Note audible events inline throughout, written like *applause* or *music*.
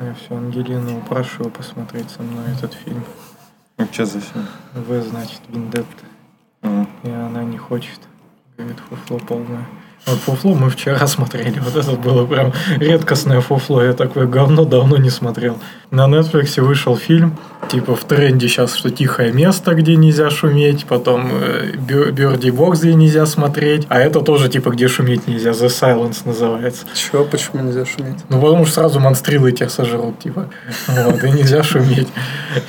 Я все, Ангелину прошу посмотреть со мной этот фильм. Ну, что за фильм? В, значит, Виндетта. А. И она не хочет. Говорит, фуфло полное. Вот фуфло мы вчера *laughs* смотрели. Вот это было прям редкостное фуфло. Я такое говно давно не смотрел. На Netflix вышел фильм, типа в тренде сейчас, что тихое место, где нельзя шуметь, потом Берди Бокс, где нельзя смотреть, а это тоже типа где шуметь нельзя, The Silence называется. Чего, почему нельзя шуметь? Ну, потому что сразу монстрилы тебя сожрут, типа. Вот, и нельзя шуметь.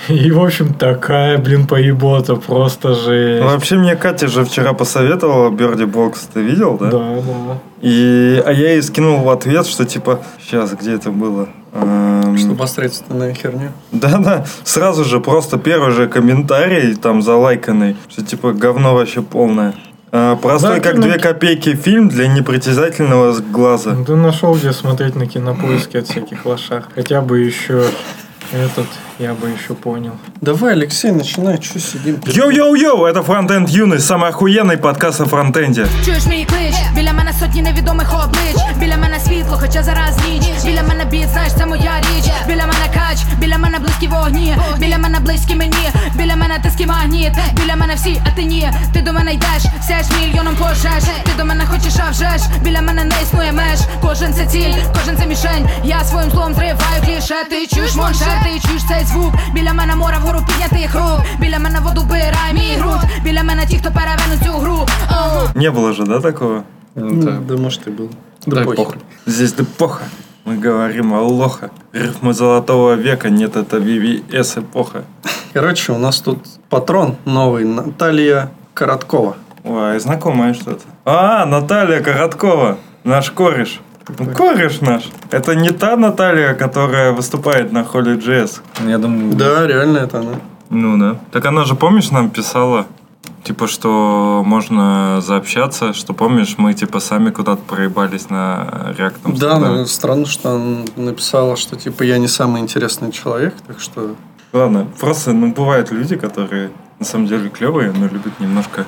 И, в общем, такая, блин, поебота, просто же. Ну, вообще, мне Катя же вчера посоветовала Берди Бокс. Ты видел, да? Да, да. И, а я ей скинул в ответ, что типа, сейчас, где это было? Эм, Что посредственная херня. Да-да, сразу же просто первый же комментарий там залайканный, что типа говно вообще полное. А, Простой, Да, как кино- две копейки фильм для непритязательного глаза. Ну, Ты нашел, где смотреть на кинопоиске от всяких лошах. Хотя бы еще этот, я бы еще понял. Давай, Алексей, начинай, что сидим? Йоу-йоу-йоу, это Фронтенд Юность, самый охуенный подкаст о фронтенде. Чуєш мій клич, біля мене сотні невідомих облич, біля мене світло, хоча зараз ніч, біля мене біт, знаєш, це моя річ, біля мене кач, біля мене близькі вогні, біля мене близькі мені, біля мене тиски магніт, біля мене всі, а ти ні, ти до мене йдеш, сяж мільйоном пожеж, ти до мене хочеш, а вже ж, біля мене не існує меж, кожен це ціль, кожен це мішень, я своїм злом зриваю кліше, ти чуєш моншер, ти чуєш цей звук, біля мене море вгору піднятих рук, біля мене воду вбирає мій грунт, біля мене ті, хто перевернуть цю гру, Оу. Не было же, да, такого? Да, да может и был. Да, похер. Здесь эпоха. Мы говорим о лоха. Рифмы золотого века, нет, это VVS эпоха. Короче, у нас тут патрон новый, Наталья Короткова. Ой, знакомое что-то. А, Наталья Короткова, наш кореш. Ну, кореш наш. Это не та Наталья, которая выступает на Холли Джесс. Я думаю, Да, реально это она. Ну да. Так она же, помнишь, нам писала, типа, что можно заобщаться, что, помнишь, мы, типа, сами куда-то проебались на реактом. Да, но странно, что она написала, что типа я не самый интересный человек, так что Ладно, просто, ну, бывают люди, которые на самом деле клевые, но любят немножко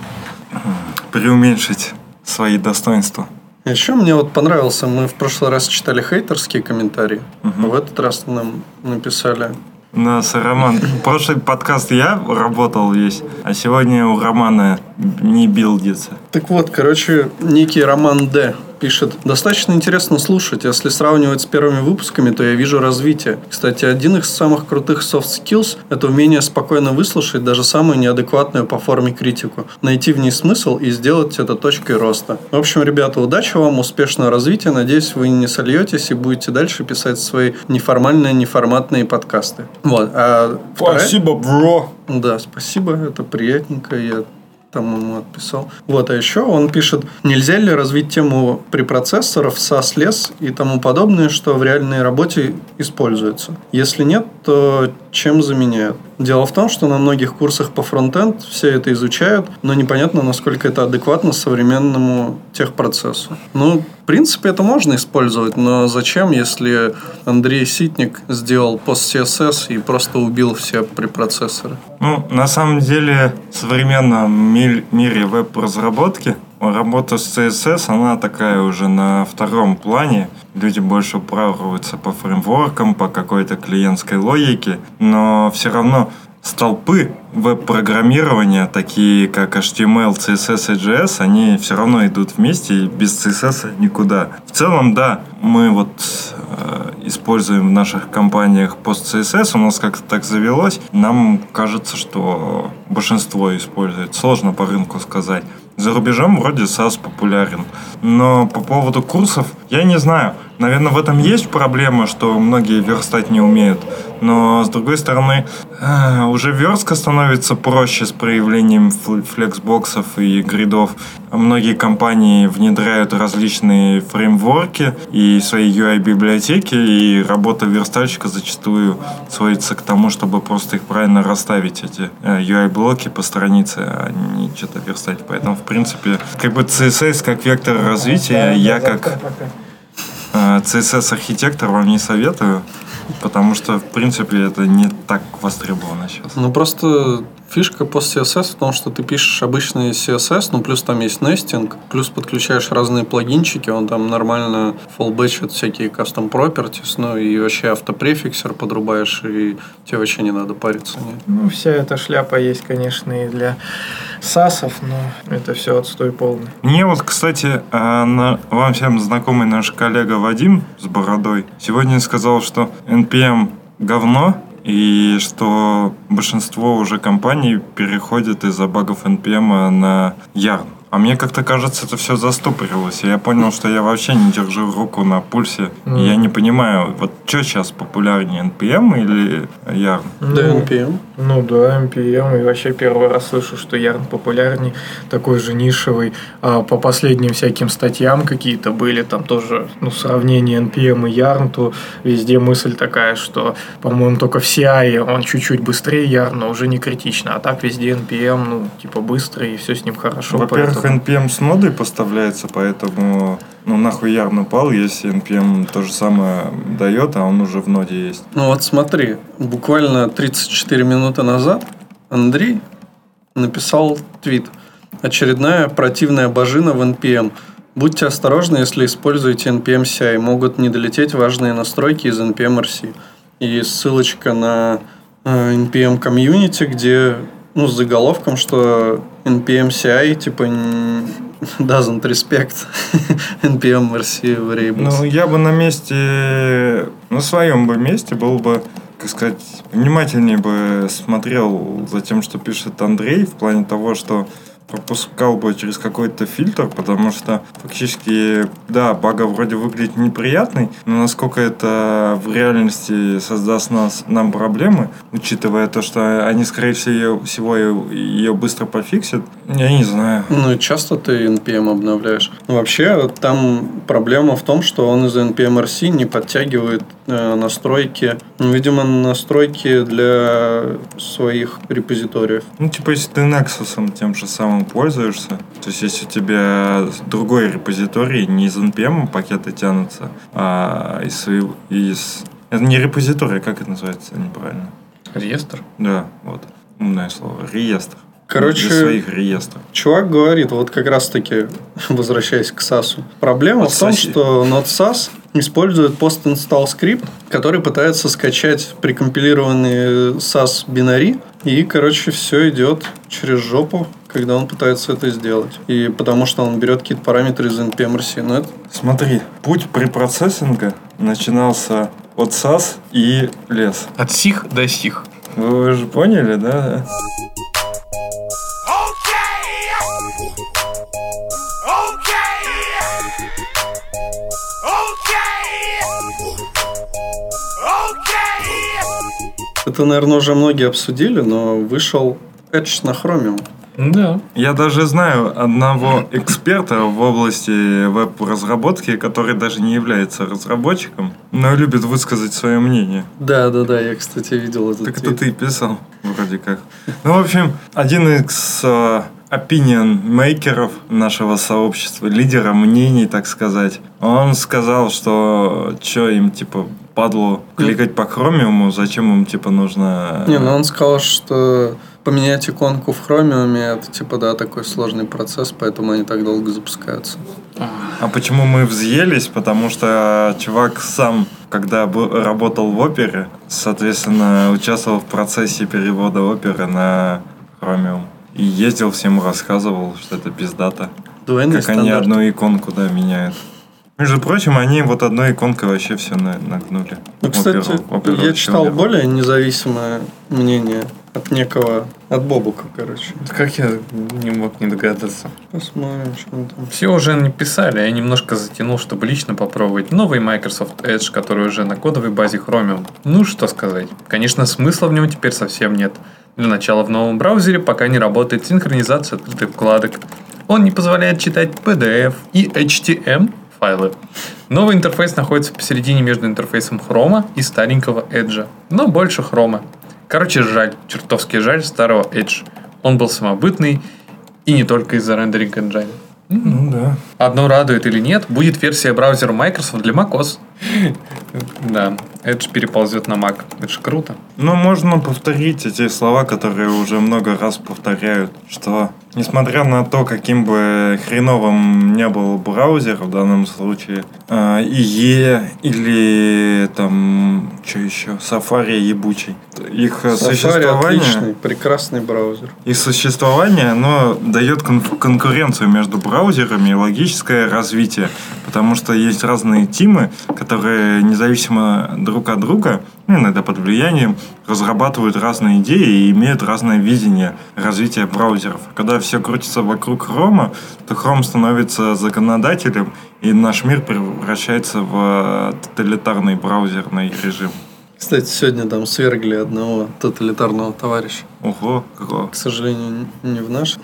преуменьшить свои достоинства. Еще мне вот понравился, мы в прошлый раз читали хейтерские комментарии, а в этот раз нам написали У нас Роман... Прошлый подкаст я работал весь, а сегодня у Романа не билдится. Так вот, короче, некий Роман Д. пишет, достаточно интересно слушать. Если сравнивать с первыми выпусками, то я вижу развитие. Кстати, один из самых крутых soft skills – это умение спокойно выслушать даже самую неадекватную по форме критику, найти в ней смысл и сделать это точкой роста. В общем, ребята, удачи вам, успешного развития. Надеюсь, вы не сольетесь и будете дальше писать свои неформальные, неформатные подкасты. Вот. А вторая- бро! да, спасибо, это приятненько, я там ему отписал. Вот, а еще он пишет, нельзя ли развить тему препроцессоров, SAS, LES и тому подобное, что в реальной работе используется? Если нет, то чем заменяют? Дело в том, что на многих курсах по фронтенд все это изучают, но непонятно, насколько это адекватно современному техпроцессу. Ну, в принципе, это можно использовать, но зачем, если Андрей Ситник сделал пост CSS и просто убил все препроцессоры? Ну, на самом деле, в современном ми- мире веб-разработки работа с CSS, она такая уже на втором плане. Люди больше упарываются по фреймворкам, по какой-то клиентской логике, но все равно столпы веб-программирования, такие как HTML, CSS и JS, они все равно идут вместе, и без CSS никуда. В целом, да, мы вот э, используем в наших компаниях пост CSS, у нас как-то так завелось. Нам кажется, что большинство использует. Сложно по рынку сказать. За рубежом вроде SAS популярен. Но по поводу курсов, я не знаю. Наверное, в этом есть проблема, что многие верстать не умеют. Но, с другой стороны, э, уже верстка становится проще с проявлением фл- флексбоксов и гридов. Многие компании внедряют различные фреймворки и свои UI-библиотеки, и работа верстальщика зачастую сводится к тому, чтобы просто их правильно расставить, эти UI-блоки по странице, а не что-то верстать. Поэтому, в принципе, как бы CSS как вектор развития, я как CSS-архитектор вам не советую, потому что, в принципе, это не так востребовано сейчас. Ну, просто Фишка пост CSS в том, что ты пишешь обычный CSS, ну плюс там есть нестинг, плюс подключаешь разные плагинчики, он там нормально фоллбэчит всякие custom properties, ну и вообще автопрефиксер подрубаешь, и тебе вообще не надо париться. Нет. Ну, вся эта шляпа есть, конечно, и для САСов, но это все отстой полный. Мне вот, кстати, а, на- вам всем знакомый наш коллега Вадим с бородой сегодня сказал, что NPM говно, и что большинство уже компаний переходит из-за багов NPM на Yarn. А мне как-то кажется, это все застопорилось. И я понял, что я вообще не держу руку на пульсе. И я не понимаю, вот что сейчас популярнее, NPM или Yarn? Да, Ну, NPM. Ну да, NPM. И вообще первый раз слышу, что Ярн популярней, такой же нишевый. А по последним всяким статьям какие-то были, там тоже ну, сравнение NPM и Yarn, то везде мысль такая, что, по-моему, только в CI он чуть-чуть быстрее Yarn, но уже не критично. А так везде NPM, ну, типа быстрый, и все с ним хорошо. Во-первых, поэтому- NPM с нодой поставляется, поэтому ну нахуй Yarn упал, если NPM то же самое дает, а он уже в ноде есть. Ну вот смотри, буквально 34 минуты назад Андрей написал твит. Очередная противная божина в NPM. Будьте осторожны, если используете NPM CI. Могут не долететь важные настройки из NPM RC. И ссылочка на э, NPM комьюнити, где ну, с заголовком, что NPM CI типа н- *laughs* doesn't respect NPM RC variables. Ну, я бы на месте, на своем бы месте был бы, как сказать, внимательнее бы смотрел за тем, что пишет Андрей, в плане того, что пропускал бы через какой-то фильтр, потому что фактически, да, бага вроде выглядит неприятный, но насколько это в реальности создаст нас, нам проблемы, учитывая то, что они, скорее всего, всего ее, ее быстро пофиксят, я не знаю. Ну часто ты NPM обновляешь. Ну, Вообще, там проблема в том, что он из NPM RC не подтягивает э, настройки, ну, видимо, настройки для своих репозиториев. Ну, типа, если ты Nexus тем же самым пользуешься, то есть если у тебя другой репозиторий, не из NPM пакеты тянутся, а из своего... Из... Это не репозиторий, как это называется неправильно? Реестр? Да, вот. Умное слово. Реестр. Короче- Для своих реестров. Чувак говорит, вот как раз-таки, *laughs* возвращаясь к SAS. Проблема в том, Отсоси. что Node.SAS использует post-install скрипт, который пытается скачать прикомпилированные SAS бинари, и, короче, все идет через жопу, когда он пытается это сделать. И потому что он берет какие-то параметры из NPM-RC. Но это Смотри, путь препроцессинга начинался от SAS и лес. От сих до сих. Вы же поняли, да? Это, наверное, уже многие обсудили, но вышел Edge на Chromium. Да. Я даже знаю одного эксперта в области веб-разработки, который даже не является разработчиком, но любит высказать свое мнение. Да, да, да, я, кстати, видел этот Так это ты писал, вроде как. Ну, в общем, один из э, opinion мейкеров нашего сообщества, лидера мнений, так сказать, он сказал, что что им, типа, падло кликать по хромиуму, зачем им, типа, нужно... Не, ну он сказал, что поменять иконку в Chromium это типа да такой сложный процесс, поэтому они так долго запускаются. А почему мы взъелись? Потому что чувак сам, когда работал в опере, соответственно, участвовал в процессе перевода оперы на Chromium. И ездил, всем рассказывал, что это пиздата. Двойные Как они стандарты. одну иконку, да, меняют. Между прочим, они вот одной иконкой вообще все нагнули. Ну, кстати, Оперу- оперу я читал более независимое мнение от некого, от Бобука, короче. Как я не мог не догадаться. Посмотрим, что он там. Все уже написали, я немножко затянул, чтобы лично попробовать новый Microsoft Edge, который уже на кодовой базе Chromium. Ну, что сказать. Конечно, смысла в нем теперь совсем нет. Для начала в новом браузере пока не работает синхронизация открытых вкладок. Он не позволяет читать PDF и HTML файлы. Новый интерфейс находится посередине между интерфейсом Chrome и старенького Edge, но больше Chrome. Короче, жаль, чертовски жаль старого Edge. Он был самобытный и не только из-за рендеринг engine. Ну да. Одно радует или нет, будет версия браузера Microsoft для macOS. *laughs* Да. Edge переползет на Mac. Это же круто. Ну, можно повторить эти слова, которые уже много раз повторяют, что несмотря на то, каким бы хреновым не был браузер в данном случае, IE или там, что еще, Safari ебучий, их Safari существование... отличный, прекрасный браузер. Их существование, оно дает кон- конкуренцию между браузерами и логическое развитие. Потому что есть разные тимы, которые независимо друг от друга, ну, иногда под влиянием, разрабатывают разные идеи и имеют разное видение развития браузеров. Когда все крутится вокруг Chrome, то Chrome становится законодателем, и наш мир превращается в тоталитарный браузерный режим. Кстати, сегодня там свергли одного тоталитарного товарища. Ого, какого. К сожалению, не в наш.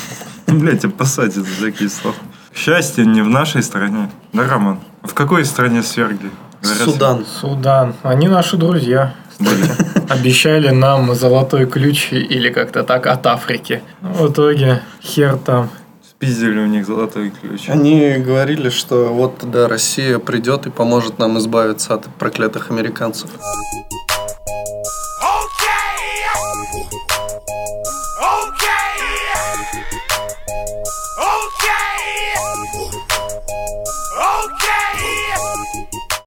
*laughs* Блять, тебя посадят за такие слова. Счастье не в нашей стране. Да, Роман? В какой стране свергли? Говорят, Судан. Судан. Они наши друзья. Были. Обещали нам золотой ключ или как-то так от Африки. В итоге хер там. Спиздили у них золотой ключ. Они говорили, что вот тогда Россия придет и поможет нам избавиться от проклятых американцев.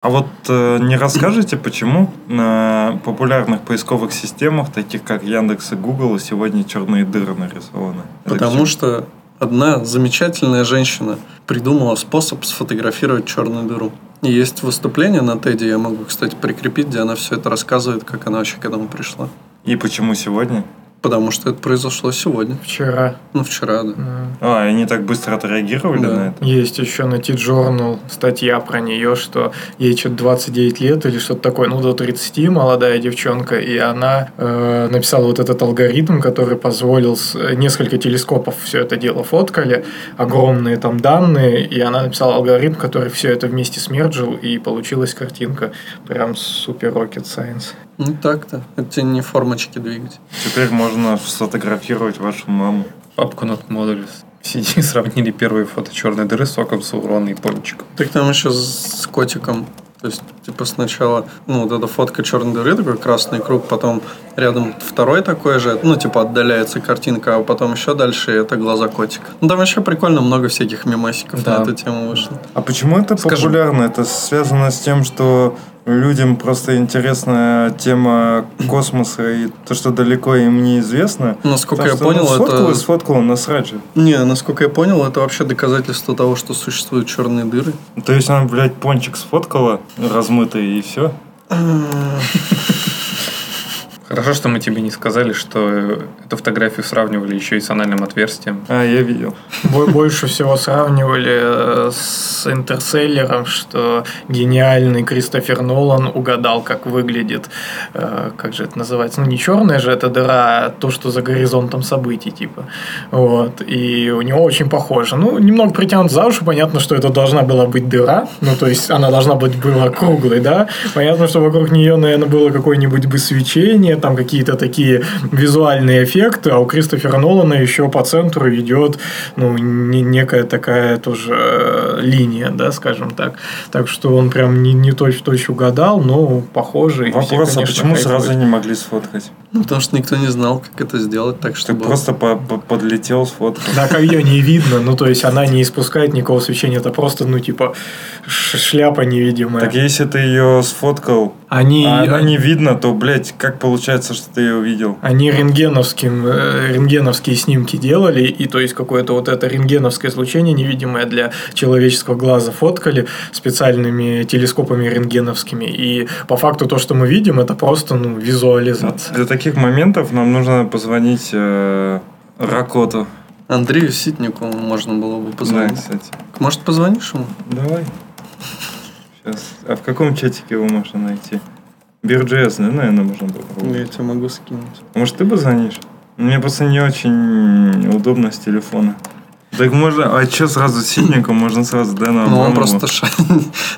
А вот э, не расскажете, почему на популярных поисковых системах, таких как Яндекс и Google, сегодня черные дыры нарисованы? Это Потому что одна замечательная женщина придумала способ сфотографировать черную дыру. И есть выступление на Теди, я могу, кстати, прикрепить, где она все это рассказывает, как она вообще к этому пришла. И почему сегодня? Потому что это произошло сегодня. Вчера. Ну, вчера, да. М. А, они так быстро отреагировали Да. на это? Есть еще на T-Journal статья про нее, что ей что-то 29 лет или что-то такое, ну, до 30, молодая девчонка, и она э, написала вот этот алгоритм, который позволил с- несколько телескопов все это дело фоткали, огромные там данные, и она написала алгоритм, который все это вместе смерджил, и получилась картинка. Прям супер rocket science. Ну, так-то. Это тебе не формочки двигать. Теперь можно сфотографировать вашу маму. Папку над модуль. Сиди, *laughs* сравнили первые фото черной дыры с соком Саурона и пончиком. Так там еще с котиком. То есть, типа, сначала, ну, вот эта фотка черной дыры, такой красный круг, потом рядом второй такой же, ну, типа, отдаляется картинка, а потом еще дальше это глаза котика. Ну, там вообще прикольно много всяких мемасиков Да. на эту тему вышло. А почему это Скажи. популярно? Это связано с тем, что людям просто интересна тема космоса и то, что далеко им неизвестно. Насколько Потому я что, понял, ну, сфоткал это... сфоткал, насрать же. Не, насколько я понял, это вообще доказательство того, что существуют черные дыры. То есть она, блядь, пончик сфоткала, размытый, и все. *laughs* Хорошо, что мы тебе не сказали, что э, эту фотографию сравнивали еще и с анальным отверстием. А, я видел. Бо- Больше всего сравнивали э, с Интерселлером, что гениальный Кристофер Нолан угадал, как выглядит, э, как же это называется, ну не черная же эта дыра, а то, что за горизонтом событий, типа. Вот. И у него очень похоже. Ну, немного притянут за уши, понятно, что это должна была быть дыра, ну, то есть она должна быть была круглой, да. Понятно, что вокруг нее, наверное, было какое-нибудь бы свечение, там какие-то такие визуальные эффекты, а у Кристофера Нолана еще по центру идет, ну, не- некая такая тоже э, линия, да, скажем так. Так что он прям не, не точь-в-точь угадал, но похоже. и все, Вопрос, а конечно, почему хайпуют. сразу не могли сфоткать? Ну, потому что никто не знал, как это сделать так, Ты чтобы... просто по- по- подлетел, сфоткал. Да, как ее не видно, ну, то есть она не испускает никакого свечения, это просто, ну, типа, шляпа невидимая. Так если ты ее сфоткал, Они, а она не видно, то, блядь, как получается, что ты ее увидел? Они рентгеновским, э, рентгеновские снимки делали, и то есть какое-то вот это рентгеновское излучение невидимое для человеческого глаза фоткали специальными телескопами рентгеновскими. И по факту то, что мы видим, это просто ну, визуализация. Для таких моментов нам нужно позвонить э, Ракоту. Андрею Ситнику можно было бы Да, позвонить. кстати. Может, позвонишь ему? Давай. Сейчас. А в каком чатике его можно найти? Бирджес, да, наверное, можно Я попробовать. тебе могу скинуть. Может, ты позвонишь? Мне просто не очень удобно с телефона. Так можно... А что сразу с сильником? Можно сразу Дэна Ну, он Абрамова. просто ша...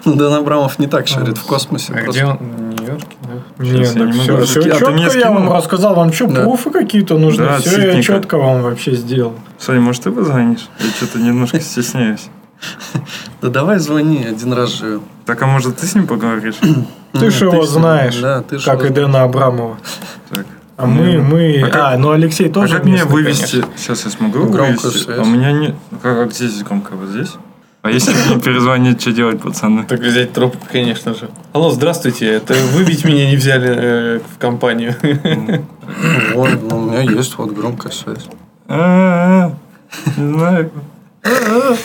Ну, Дэн Абрамов не так шарит в космосе. А где он? Нью-Йорке, да? Не, Щас я так все, все А четко я вам рассказал, вам что, Да. пруфы какие-то нужны, Да, все я четко вам вообще сделал. Соня, может, ты позвонишь? Я что-то немножко *laughs* стесняюсь. *laughs* Да давай звони, один раз живем. Так, а может ты с ним поговоришь? Ты ж Нет, его знаешь, Да, ты как и Дэна Абрамова. Так. А мы, мы... А как- А, ну Алексей А тоже как мне вывести? конечно. Сейчас я смогу Громкую вывести. связь. А у меня не... Как, как здесь громко? Вот здесь? А если мне перезвонить, что делать, пацаны? Так взять трубку, конечно же. Алло, здравствуйте. Это вы ведь меня не взяли э, в компанию. *laughs* Вот, ну, у меня есть вот громкая связь. А, Не знаю. *laughs*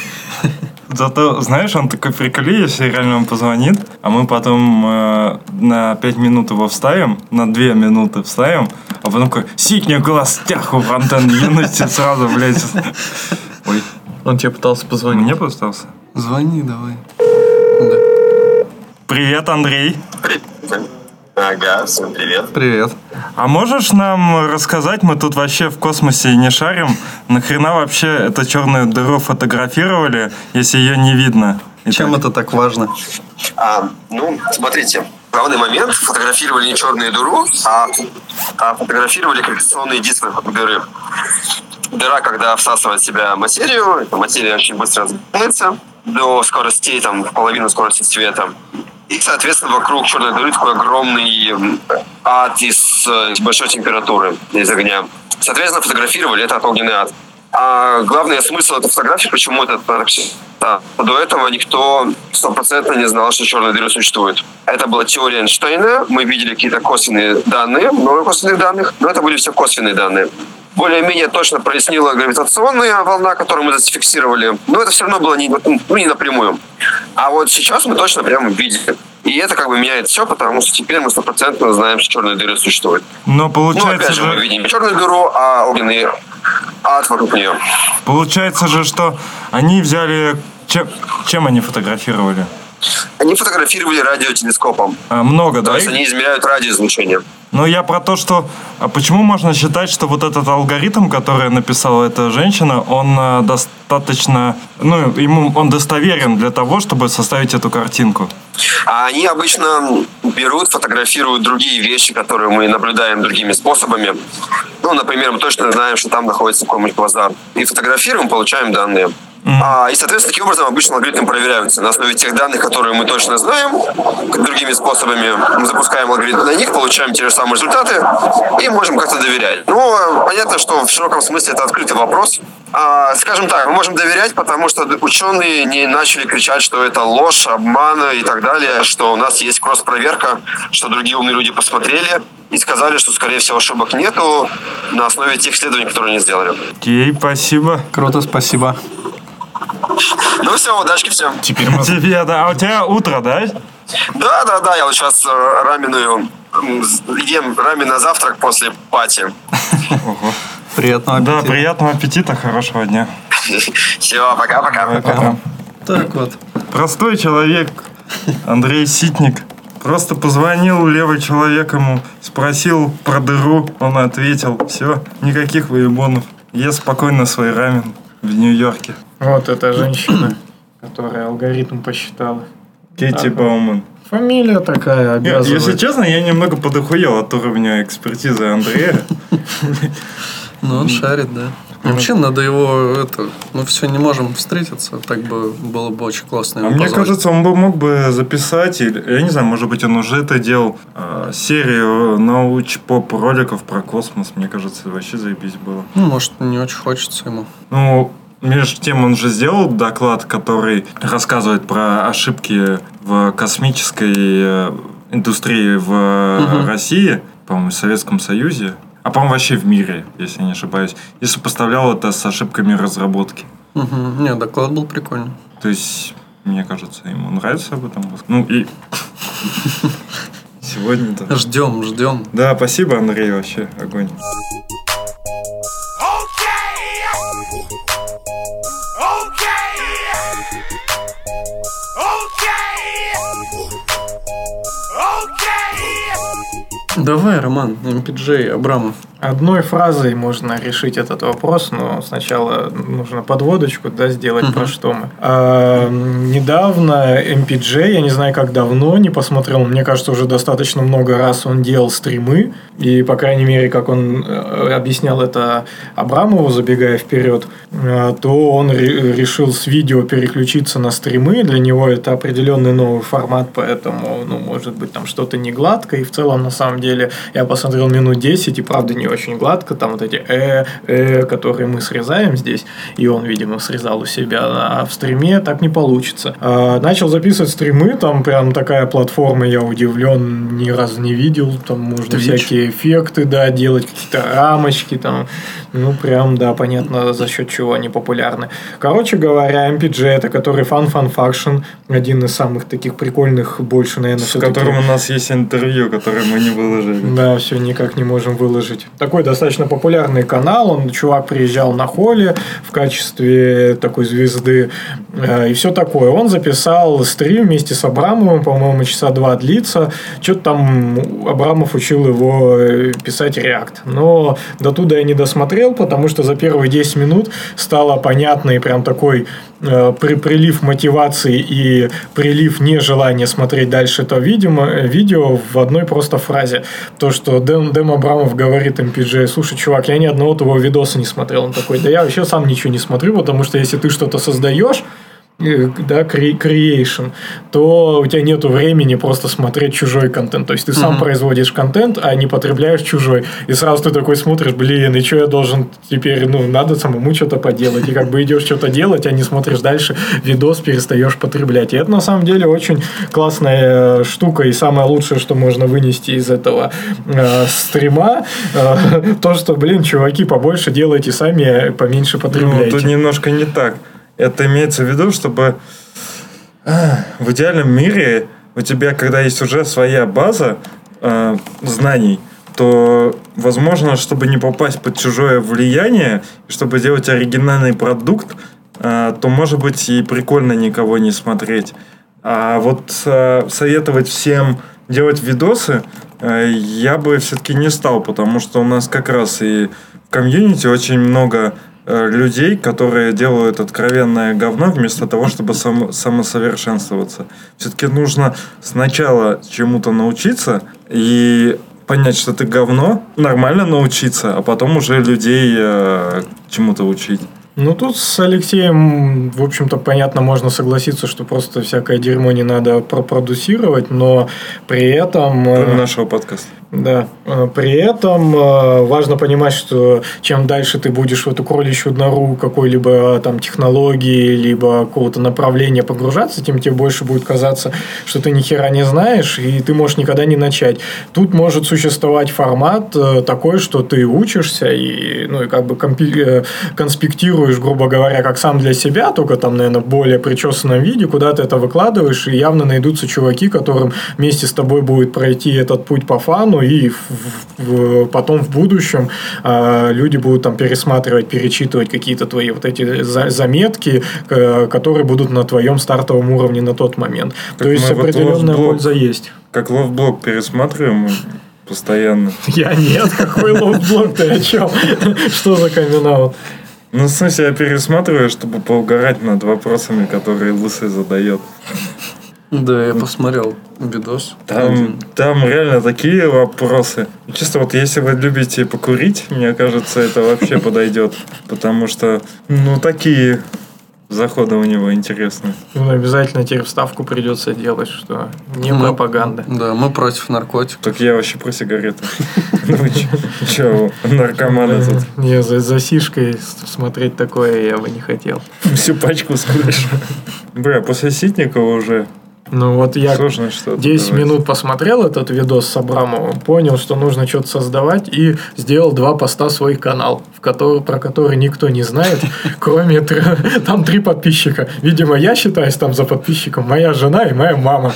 *laughs* Зато, знаешь, он такой приколи, если реально он позвонит, а мы потом э, на 5 минут его вставим, на 2 минуты вставим, а потом такой, сикни глаз тяху в антенну юности сразу, блядь. Ой, Он тебе пытался позвонить. мне поставился. Звони давай. Да. Привет, Андрей. Ага, всем привет. Привет. А можешь нам рассказать, мы тут вообще в космосе не шарим, нахрена вообще эту черную дыру фотографировали, если ее не видно? И Чем так- это так важно? А, ну, смотрите, в главный момент фотографировали не черную дыру, а, а фотографировали диски вокруг дыры. Дыра, когда всасывает в себя материю, эта материя очень быстро разгоняется до скоростей, там, в половину скорости света. И, соответственно, вокруг черной дыры такой огромный ад из, э, большой температуры, из огня. Соответственно, фотографировали этот огненный ад. А главный смысл этой фотографии, почему это так да. До этого никто стопроцентно не знал, что черные дыры существуют. Это была теория Эйнштейна. Мы видели какие-то косвенные данные, много косвенных данных, но это были все косвенные данные. Более-менее точно прояснила гравитационная волна, которую мы зафиксировали. Но это все равно было не, ну, не напрямую. А вот сейчас мы точно прямо видим. И это как бы меняет все, потому что теперь мы стопроцентно знаем, что черные дыры существуют. Но Ну, получается опять же, мы же, видим не черную дыру, а огненный ад вокруг нее. получается же, что они взяли... Чем, чем они фотографировали? Они фотографировали радиотелескопом. А, много, То да? есть они измеряют радиоизлучение. Но я про то, что... А почему можно считать, что вот этот алгоритм, который написала эта женщина, он э, достаточно... Ну, ему он достоверен для того, чтобы составить эту картинку? А они обычно берут, фотографируют другие вещи, которые мы наблюдаем другими способами. Ну, например, мы точно знаем, что там находится какой-нибудь квазар. И фотографируем, получаем данные. А, и, соответственно, таким образом обычно алгоритмы проверяются. На основе тех данных, которые мы точно знаем, другими способами мы запускаем алгоритм на них, получаем те же самые результаты и можем как-то доверять. Но понятно, что в широком смысле это открытый вопрос. А, скажем так, мы можем доверять, потому что ученые не начали кричать, что это ложь, обман и так далее, что у нас есть кросс-проверка, что другие умные люди посмотрели и сказали, что, скорее всего, ошибок нету на основе тех исследований, которые они сделали. Окей, спасибо. Круто, спасибо. Ну все, удачки всем. Теперь мы... Тебе, да. А у тебя утро, да? Да, да, да, я вот сейчас раменную м, с- ем рамен на завтрак после пати. Приятного Да, аппетита. приятного аппетита, хорошего дня. Все, пока-пока. Пока. Так вот. Простой человек, Андрей Ситник, просто позвонил левый человек ему, спросил про дыру, он ответил, все, никаких выебонов. Ешь спокойно свой рамен в Нью-Йорке. Вот эта женщина, которая алгоритм посчитала. Кэти Ага. Бауман. Фамилия такая Я- обязывает. Если честно, я немного подохуел от уровня экспертизы Андрея. Ну, он шарит, да. Вообще, надо его, это, мы все не можем встретиться, так бы было бы очень классно А мне позвать. кажется, он бы мог бы записать, или, я не знаю, может быть, он уже это делал, э, серию науч-поп роликов про космос. Мне кажется, вообще заебись было. Ну, может, не очень хочется ему. Ну, между тем он же сделал доклад, который рассказывает про ошибки в космической э, индустрии в Мгм. России, по-моему, в Советском Союзе, а по-моему вообще в мире, если я не ошибаюсь, и сопоставлял это с ошибками разработки. Угу. Не, доклад был прикольный. То есть, мне кажется, ему нравится об этом. Ну и *laughs* сегодня-то. Ждем, ждем. Да, спасибо, Андрей, вообще огонь. Давай, Роман, MPJ, Абрамов. Одной фразой можно решить этот вопрос, но сначала нужно подводочку да, сделать, Мгм. про что мы. А, недавно MPJ, я не знаю, как давно, не посмотрел, мне кажется, уже достаточно много раз он делал стримы, и, по крайней мере, как он э, объяснял это Абрамову, забегая вперед, э, то он ре- решил с видео переключиться на стримы, для него это определенный новый формат, поэтому, ну, может быть, там что-то не гладко, и в целом, на самом деле, я посмотрел минут 10, и правда не очень гладко, там вот эти э, э, которые мы срезаем здесь, и он, видимо, срезал у себя, а в стриме так не получится. А, Начал записывать стримы, там прям такая платформа, я удивлен, ни разу не видел, там можно Twitch. всякие эффекты, да, делать какие-то рамочки, там, ну, прям, да, понятно, за счет чего они популярны. Короче говоря, MPG, это который Fun Fun Faction, один из самых таких прикольных, больше, наверное, С которым у нас есть интервью, которое мы не выложили. Да, все никак не можем выложить. Такой достаточно популярный канал. Он чувак приезжал на холле в качестве такой звезды э, и все такое. Он записал стрим вместе с Абрамовым, по-моему, часа два длится. Что-то там Абрамов учил его э, писать реакт. Но до туда я не досмотрел, потому что за первые 10 минут стало понятно и прям такой э, при, прилив мотивации и прилив нежелания смотреть дальше это видео, видео в одной просто фразе. То, что Дэм, Дэм Абрамов говорит MPJ, слушай, чувак, я ни одного твоего видоса не смотрел. Он такой, да я вообще сам ничего не смотрю, потому что если ты что-то создаешь, да, кре- creation, то у тебя нету времени просто смотреть чужой контент. То есть ты сам Мгм. производишь контент, а не потребляешь чужой. И сразу ты такой смотришь, блин, и что я должен теперь, ну, надо самому что-то поделать. И как бы идешь что-то делать, а не смотришь дальше видос, перестаешь потреблять. И это на самом деле очень классная э, штука и самое лучшее, что можно вынести из этого э, стрима, э, то, что, блин, чуваки, побольше делайте сами, а поменьше Ну, потребляйте. тут немножко не так. Это имеется в виду, чтобы а, в идеальном мире у тебя, когда есть уже своя база а, знаний, то, возможно, чтобы не попасть под чужое влияние, чтобы делать оригинальный продукт, а, то, может быть, и прикольно никого не смотреть. А вот а, советовать всем делать видосы а, я бы все-таки не стал, потому что у нас как раз и в комьюнити очень много э, людей, которые делают откровенное говно вместо того, чтобы сам, самосовершенствоваться. Все-таки нужно сначала чему-то научиться и понять, что ты говно, нормально научиться, а потом уже людей э, чему-то учить. Ну, тут с Алексеем, в общем-то, понятно, можно согласиться, что просто всякое дерьмо не надо пропродуцировать, но при этом... э, Кроме нашего подкаста. Да. Э, При этом э, важно понимать, что чем дальше ты будешь в эту кроличью нору какой-либо там технологии, либо какого-то направления погружаться, тем тебе больше будет казаться, что ты ни хера не знаешь, и ты можешь никогда не начать. Тут может существовать формат такой, что ты учишься и, ну, и как бы компи- конспектируешь, грубо говоря, как сам для себя, только там, наверное, в более причесанном виде, куда ты это выкладываешь, и явно найдутся чуваки, которым вместе с тобой будет пройти этот путь по фану, и в- в- потом в будущем э, люди будут там пересматривать, перечитывать какие-то твои вот эти за- заметки, э, которые будут на твоем стартовом уровне на тот момент. Так То есть вот определенная LoftBlog- польза есть. Как LoftBlog пересматриваем постоянно. *laughs* Я нет, какой LoftBlog, ты о чем? *laughs* Что за камин Ну, в смысле, я пересматриваю, чтобы поугарать над вопросами, которые Лысый задает. Да, я посмотрел видос. Там, Один. там реально такие вопросы. Чисто вот если вы любите покурить, мне кажется, это вообще подойдет. Потому что, ну, такие заходы у него интересные. Ну, обязательно теперь вставку придется делать, что не Мы- пропаганда. Да, мы против наркотиков. Так я вообще про сигареты. *laughs* Ну, че, наркоманы тут. Не, за, сишкой смотреть такое я бы не хотел. Всю пачку скуришь. Бля, после Ситникова уже Ну вот я сложно что-то. 10 давать. минут посмотрел этот видос с Абрамовым, понял, что нужно что-то создавать и сделал два поста свой канал, в который, про который никто не знает, *laughs* кроме там три подписчика. Видимо, я считаюсь там за подписчиком, моя жена и моя мама.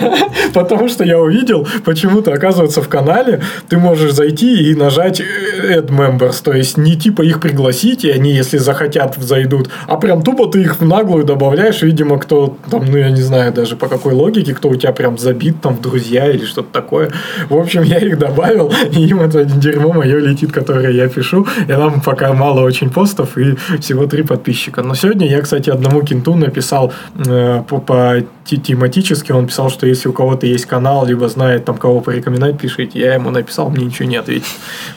*laughs* Потому что я увидел, почему-то, оказывается, в канале ты можешь зайти и нажать Add Members. То есть, не типа их пригласить, и они, если захотят, зайдут, а прям тупо ты их в наглую добавляешь, видимо, кто там, ну, я не знаю даже по какой логике, кто у тебя прям забит там в друзья или что-то такое. В общем, я их добавил, *laughs* и им это дерьмо мое летит, которое я пишу. И там пока мало очень постов, и всего три подписчика. Но сегодня я, кстати, одному кенту написал э, по, по те- тематически, он писал, что если у кого-то есть канал, либо знает там кого порекомендовать, пишите. Я ему написал, мне ничего не ответил.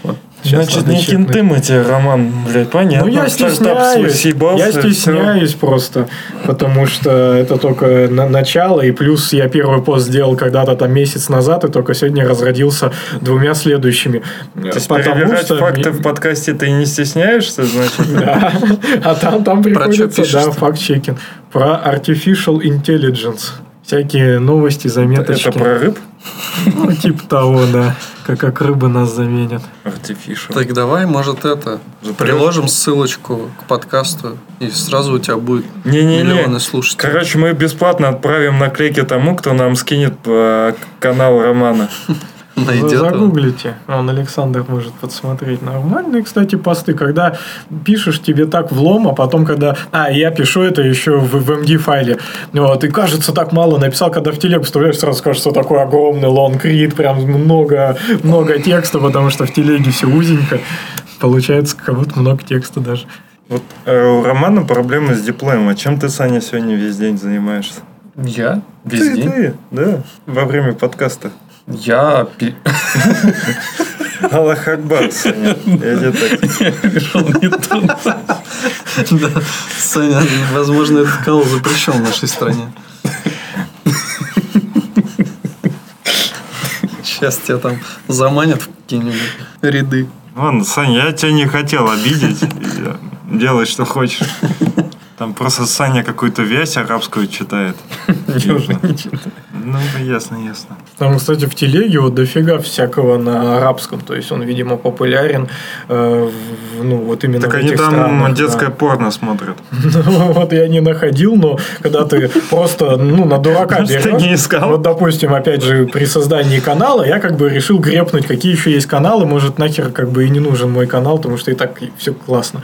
Вот. Сейчас Значит, не кенты мы тебе, Роман, блядь, понятно. Ну, я стесняюсь. съебался, Я стесняюсь просто, потому что это только на начало, и плюс я первый пост сделал когда-то там месяц назад, и только сегодня разродился двумя следующими. То есть перевирать факты в подкасте ты не стесняешься, значит? *laughs* Да. А там, там приходится, да, факт-чекинг. Про artificial intelligence. Всякие новости, заметочки. Это про рыб? Ну, типа того, да. Как, как рыбы нас заменят. Artificial. Так давай, может, это, приложим ссылочку к подкасту, и сразу у тебя будет Не-не-не. миллионы слушателей. Короче, мы бесплатно отправим наклейки тому, кто нам скинет по канал Романа. Найдет. Загуглите. Он Александр может подсмотреть. Нормальные, кстати, посты. Когда пишешь, тебе так влом, а потом, когда... А, я пишу это еще в, в MD файле. Вот, и кажется, так мало написал, когда в телегу вставляешь, сразу кажется, такой огромный read, прям много, много текста, потому что в телеге все узенько. Получается, как будто много текста даже. Вот э, у Романа проблемы с дипломом. А чем ты, Саня, сегодня весь день занимаешься? Я? Весь ты, день? ты, да, во время подкаста. Я пи- Аллах Акбар, Саня. Я тебе так... решил не туда. Да. Саня, возможно, этот канал запрещен в нашей стране. Сейчас тебя там заманят в какие-нибудь ряды. Ладно, Саня, я тебя не хотел обидеть. Делай, что хочешь. Там просто Саня какую-то вязь арабскую читает. *laughs* Я уже не читаю. Ну, ясно, ясно. Там, кстати, в телеге вот дофига всякого на арабском. То есть он, видимо, популярен. э, в- ну, вот именно Так в они этих там странах, детское да. порно смотрят. *laughs* Ну, Вот я не находил, но когда ты просто ну, на дурака берешь, не искал? вот, допустим, опять же, при создании канала, я как бы решил грепнуть, какие еще есть каналы, может, нахер как бы и не нужен мой канал, потому что и так все классно.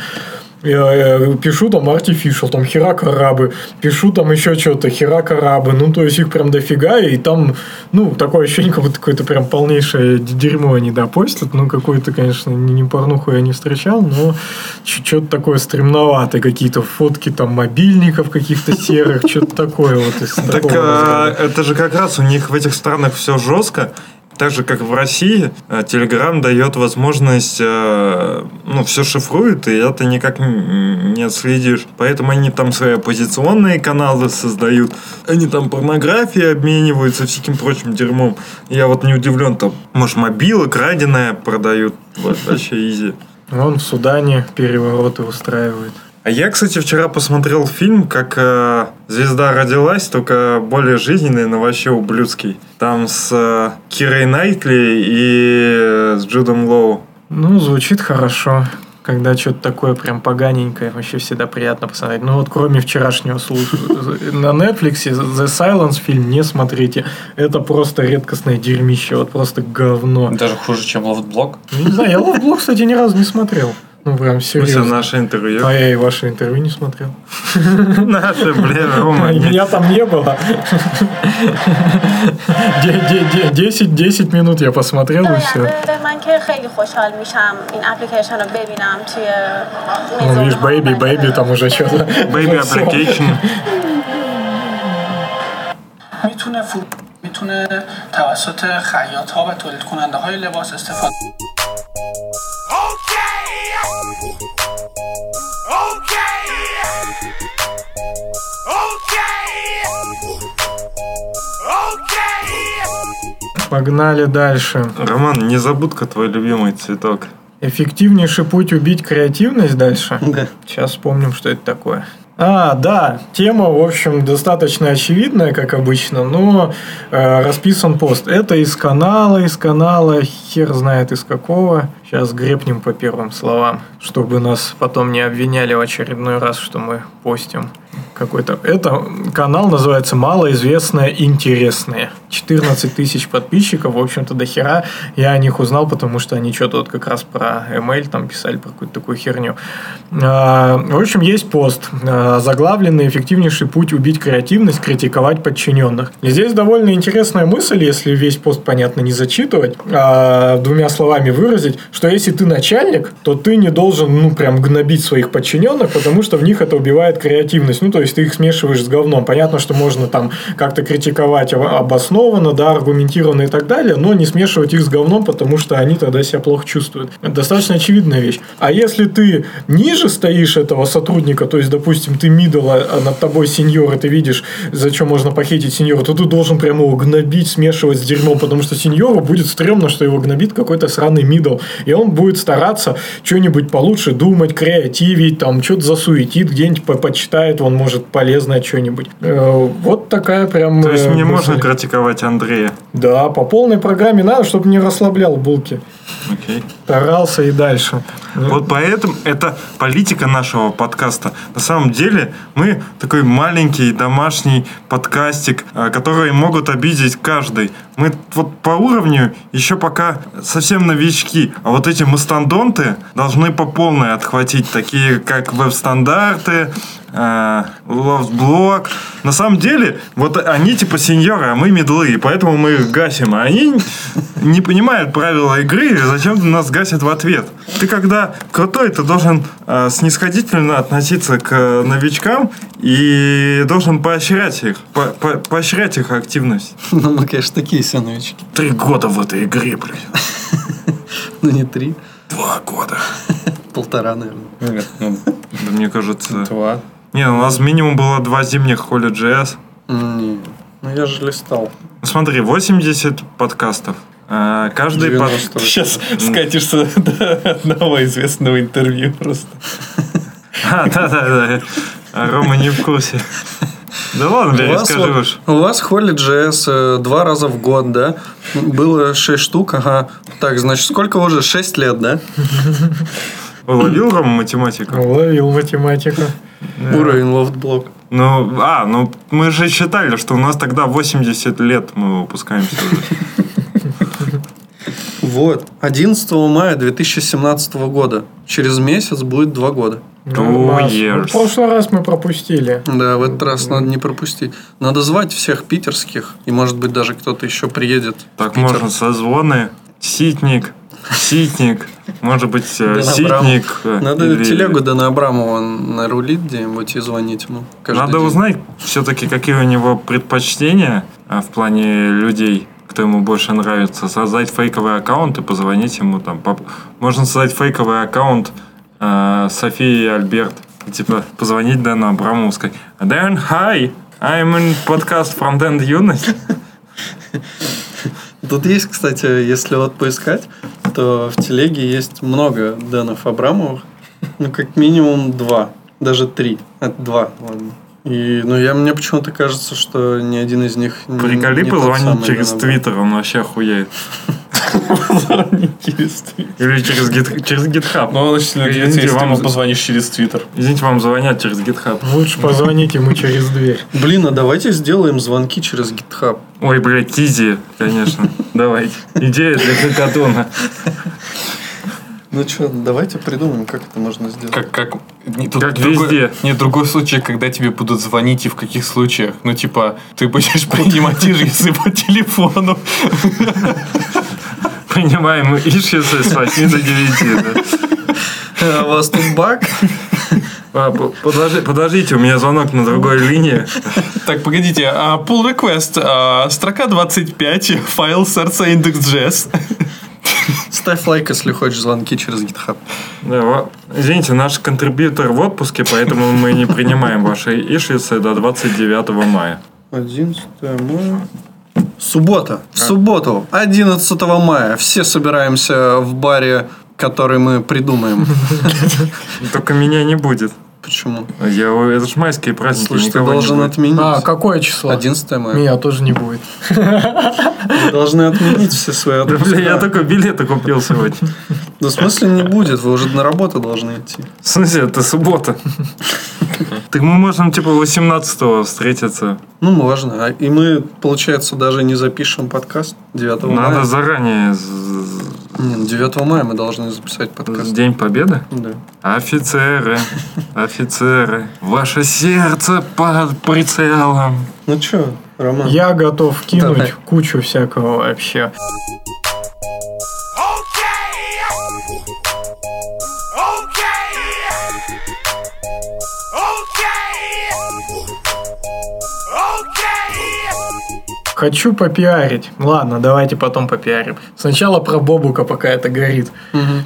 Я, пишу там artificial, там херак арабы, пишу там еще что-то, херак арабы, ну, то есть их прям дофига, и там, ну, такое ощущение, как будто какое-то прям полнейшее дерьмо они допостят, ну, какую-то, конечно, не, не порнуху я не встречал, но что-то такое стремноватое, какие-то фотки там мобильников каких-то серых, что-то такое вот Так а, это же как раз у них в этих странах все жестко. Так же, как в России, Телеграм дает возможность, э, ну, все шифрует, и это никак не отследишь. Поэтому они там свои оппозиционные каналы создают, они там порнографией обмениваются, всяким прочим дерьмом. Я вот не удивлен, там, может, мобилы краденое продают. Вообще изи. Он в Судане перевороты устраивает. А я, кстати, вчера посмотрел фильм, как э, звезда родилась, только более жизненный, но вообще ублюдский. Там с э, Кирой Найтли и э, с Джудом Лоу. Ну, звучит хорошо. Когда что-то такое прям поганенькое, вообще всегда приятно посмотреть. Ну вот кроме вчерашнего слушания. *laughs* На Netflix The Silence фильм не смотрите. Это просто редкостное дерьмище. Вот просто говно. Даже хуже, чем LoftBlog. Ну, Не знаю, я LoftBlog, кстати, ни разу не смотрел. Ну, прям Все серьезно. наше интервью. А я и ваше интервью не смотрел. Наше, блин, Рома. не- Меня там не было. Де- де- де- 10 10 минут я посмотрел и все. آینده من که خیلی خوشحال میشم این اپلیکیشن رو ببینم توی Ну, видишь, бэйби, бэйби, там уже что-то. Baby application. میتونه فروش میتونه توسط خیاط ها و تولید کننده های لباس استفاده Погнали дальше. Роман, незабудка твой любимый цветок. Эффективнейший путь убить креативность дальше. Да. Сейчас вспомним, что это такое. А, да, тема, в общем, достаточно очевидная, как обычно, но э, расписан пост. Это из канала, из канала, хер знает из какого. Сейчас гребнем по первым словам, чтобы нас потом не обвиняли в очередной раз, что мы постим какой-то. Это канал называется «Малоизвестное интересное». 14 тысяч подписчиков, в общем-то, до хера. Я о них узнал, потому что они что-то вот как раз про ML там писали, про какую-то такую херню. А, В общем, есть пост. а, Заглавленный «Эффективнейший путь убить креативность, критиковать подчиненных». И здесь довольно интересная мысль, если весь пост, понятно, не зачитывать, а двумя словами выразить, что если ты начальник, то ты не должен, ну, прям гнобить своих подчиненных, потому что в них это убивает креативность. Ну, то есть, ты их смешиваешь с говном. Понятно, что можно там как-то критиковать об- обоснованно, да, аргументированно и так далее, но не смешивать их с говном, потому что они тогда себя плохо чувствуют. Это достаточно очевидная вещь. А если ты ниже стоишь этого сотрудника, то есть, допустим, ты middle, а над тобой senior, и ты видишь, за что можно похейтить senior а, то ты должен прямо его гнобить, смешивать с дерьмом, потому что senior у будет стрёмно, что его гнобит какой-то сраный middle. И он будет стараться что-нибудь получше думать, креативить, там, что-то засуетит, где-нибудь по- почитает, он может полезное что-нибудь. Э, Вот такая прям... То есть э, мне можно мысль. Критиковать Андрея. Да, по полной программе надо, чтобы не расслаблял булки. Окей. Старался и дальше. Вот поэтому это политика нашего подкаста. На самом деле мы такой маленький домашний подкастик, э, который могут обидеть каждый. Мы вот по уровню еще пока совсем новички, а вот эти мастодонты должны по полной отхватить, такие как веб-стандарты, э, LoftBlog. На самом деле, вот они типа сеньоры, а мы медлы, и поэтому мы их гасим. А они не понимают правила игры, и зачем нас гасят в ответ. Ты когда крутой, ты должен э, снисходительно относиться к новичкам и должен поощрять их, по- по- поощрять их активность. *laughs* Ну, мы, конечно, такие все новички. Три года в этой игре, блядь. *laughs* Ну, не три, Два года. *laughs* полтора, наверное. Нет, ну, Да мне кажется... два. Не, у нас минимум было два зимних Холли JS. Не, ну я же листал. Ну, смотри, 80 подкастов. А, Каждый под... 90. Сейчас скатишься до одного известного интервью просто. А, да-да-да. А Рома не в курсе. Да ладно, вас, скажи уж. у вас Холли JS э, два раза в год, да? Было 6 штук, ага. Так, значит, сколько уже? 6 лет, да? Уловил Рома математику? Уловил математику. Уровень LoftBlog. Ну, а, ну мы же считали, что у нас тогда 80 лет мы выпускаемся уже. Вот. 11 мая 2017 года. Через месяц будет 2 года. Нормас. years. В прошлый раз мы пропустили. Да, в этот раз надо не пропустить. Надо звать всех питерских. И, может быть, даже кто-то еще приедет. Так можно созвоны, ситник, ситник, может быть, э, Дэн ситник. э, Надо или- телегу Дэна Абрамова нарулить где-нибудь и звонить ему. Надо день. узнать все-таки, какие у него предпочтения а, в плане людей, кто ему больше нравится. Создать фейковый аккаунт и позвонить ему там. Поп- Можно создать фейковый аккаунт э, Софии и Альберт. И, типа, позвонить Дэну Абрамову и сказать, Дэн, hi, I'm in podcast Frontend Юность. Тут есть, кстати, если вот поискать, то в телеге есть много Дэнов Абрамовых. Ну, как минимум два. Даже три. Это два, ладно. И, ну, я, мне почему-то кажется, что ни один из них Приколи не позвонить через. Твиттер, он вообще охуеет. Через Твиттер. Или через, гит, через GitHub. Ну, он очень сильно удивится, Извините, если вам- позвонишь через Твиттер. Извините, вам звонят через GitHub. Лучше позвонить ему через дверь. Блин, а давайте сделаем звонки через GitHub. Ой, блядь, Тизи, конечно. Давайте. Идея для хакатона. Ну что, давайте придумаем, как это можно сделать. Как, как, не, тут Как другой, везде. Нет, другой случай, когда тебе будут звонить и в каких случаях. Ну, типа, ты будешь *laughs* принимать ижисы по телефону. Принимаем ищется с 8 до 9. да. А у вас тут баг? А, подожди- подождите, у меня звонок на другой линии. Так, погодите, а, pull request, а, строка 25, файл сердца index.js. Ставь лайк, если хочешь звонки через GitHub. Да, во- Извините, наш контрибьютор в отпуске, поэтому мы не принимаем ваши ишисы до 29 мая. 11 мая. Суббота. В субботу, 11 мая. Все собираемся в баре, который мы придумаем. *laughs* Только меня не будет. Почему? Я, это ж майские праздники, Слушай, ты должен отменить. А, какое число? 11 мая. Меня тоже не будет. Вы должны отменить все свои Да, отпуска. бля, я только билеты купил сегодня. Да в смысле не будет, вы уже на работу должны идти. В смысле, это суббота. Так мы можем, типа, 18-го встретиться. Ну, можно. А- И мы, получается, даже не запишем подкаст 9 мая. Надо заранее... Нет, 9 мая мы должны записать подкаст. День Победы? Да. Офицеры, *laughs* офицеры, ваше сердце под прицелом. Ну что, Роман? Я готов кинуть Давай. кучу всякого вообще. Хочу попиарить. Ладно, давайте потом попиарим. Сначала про Бобука, пока это горит. Мгм.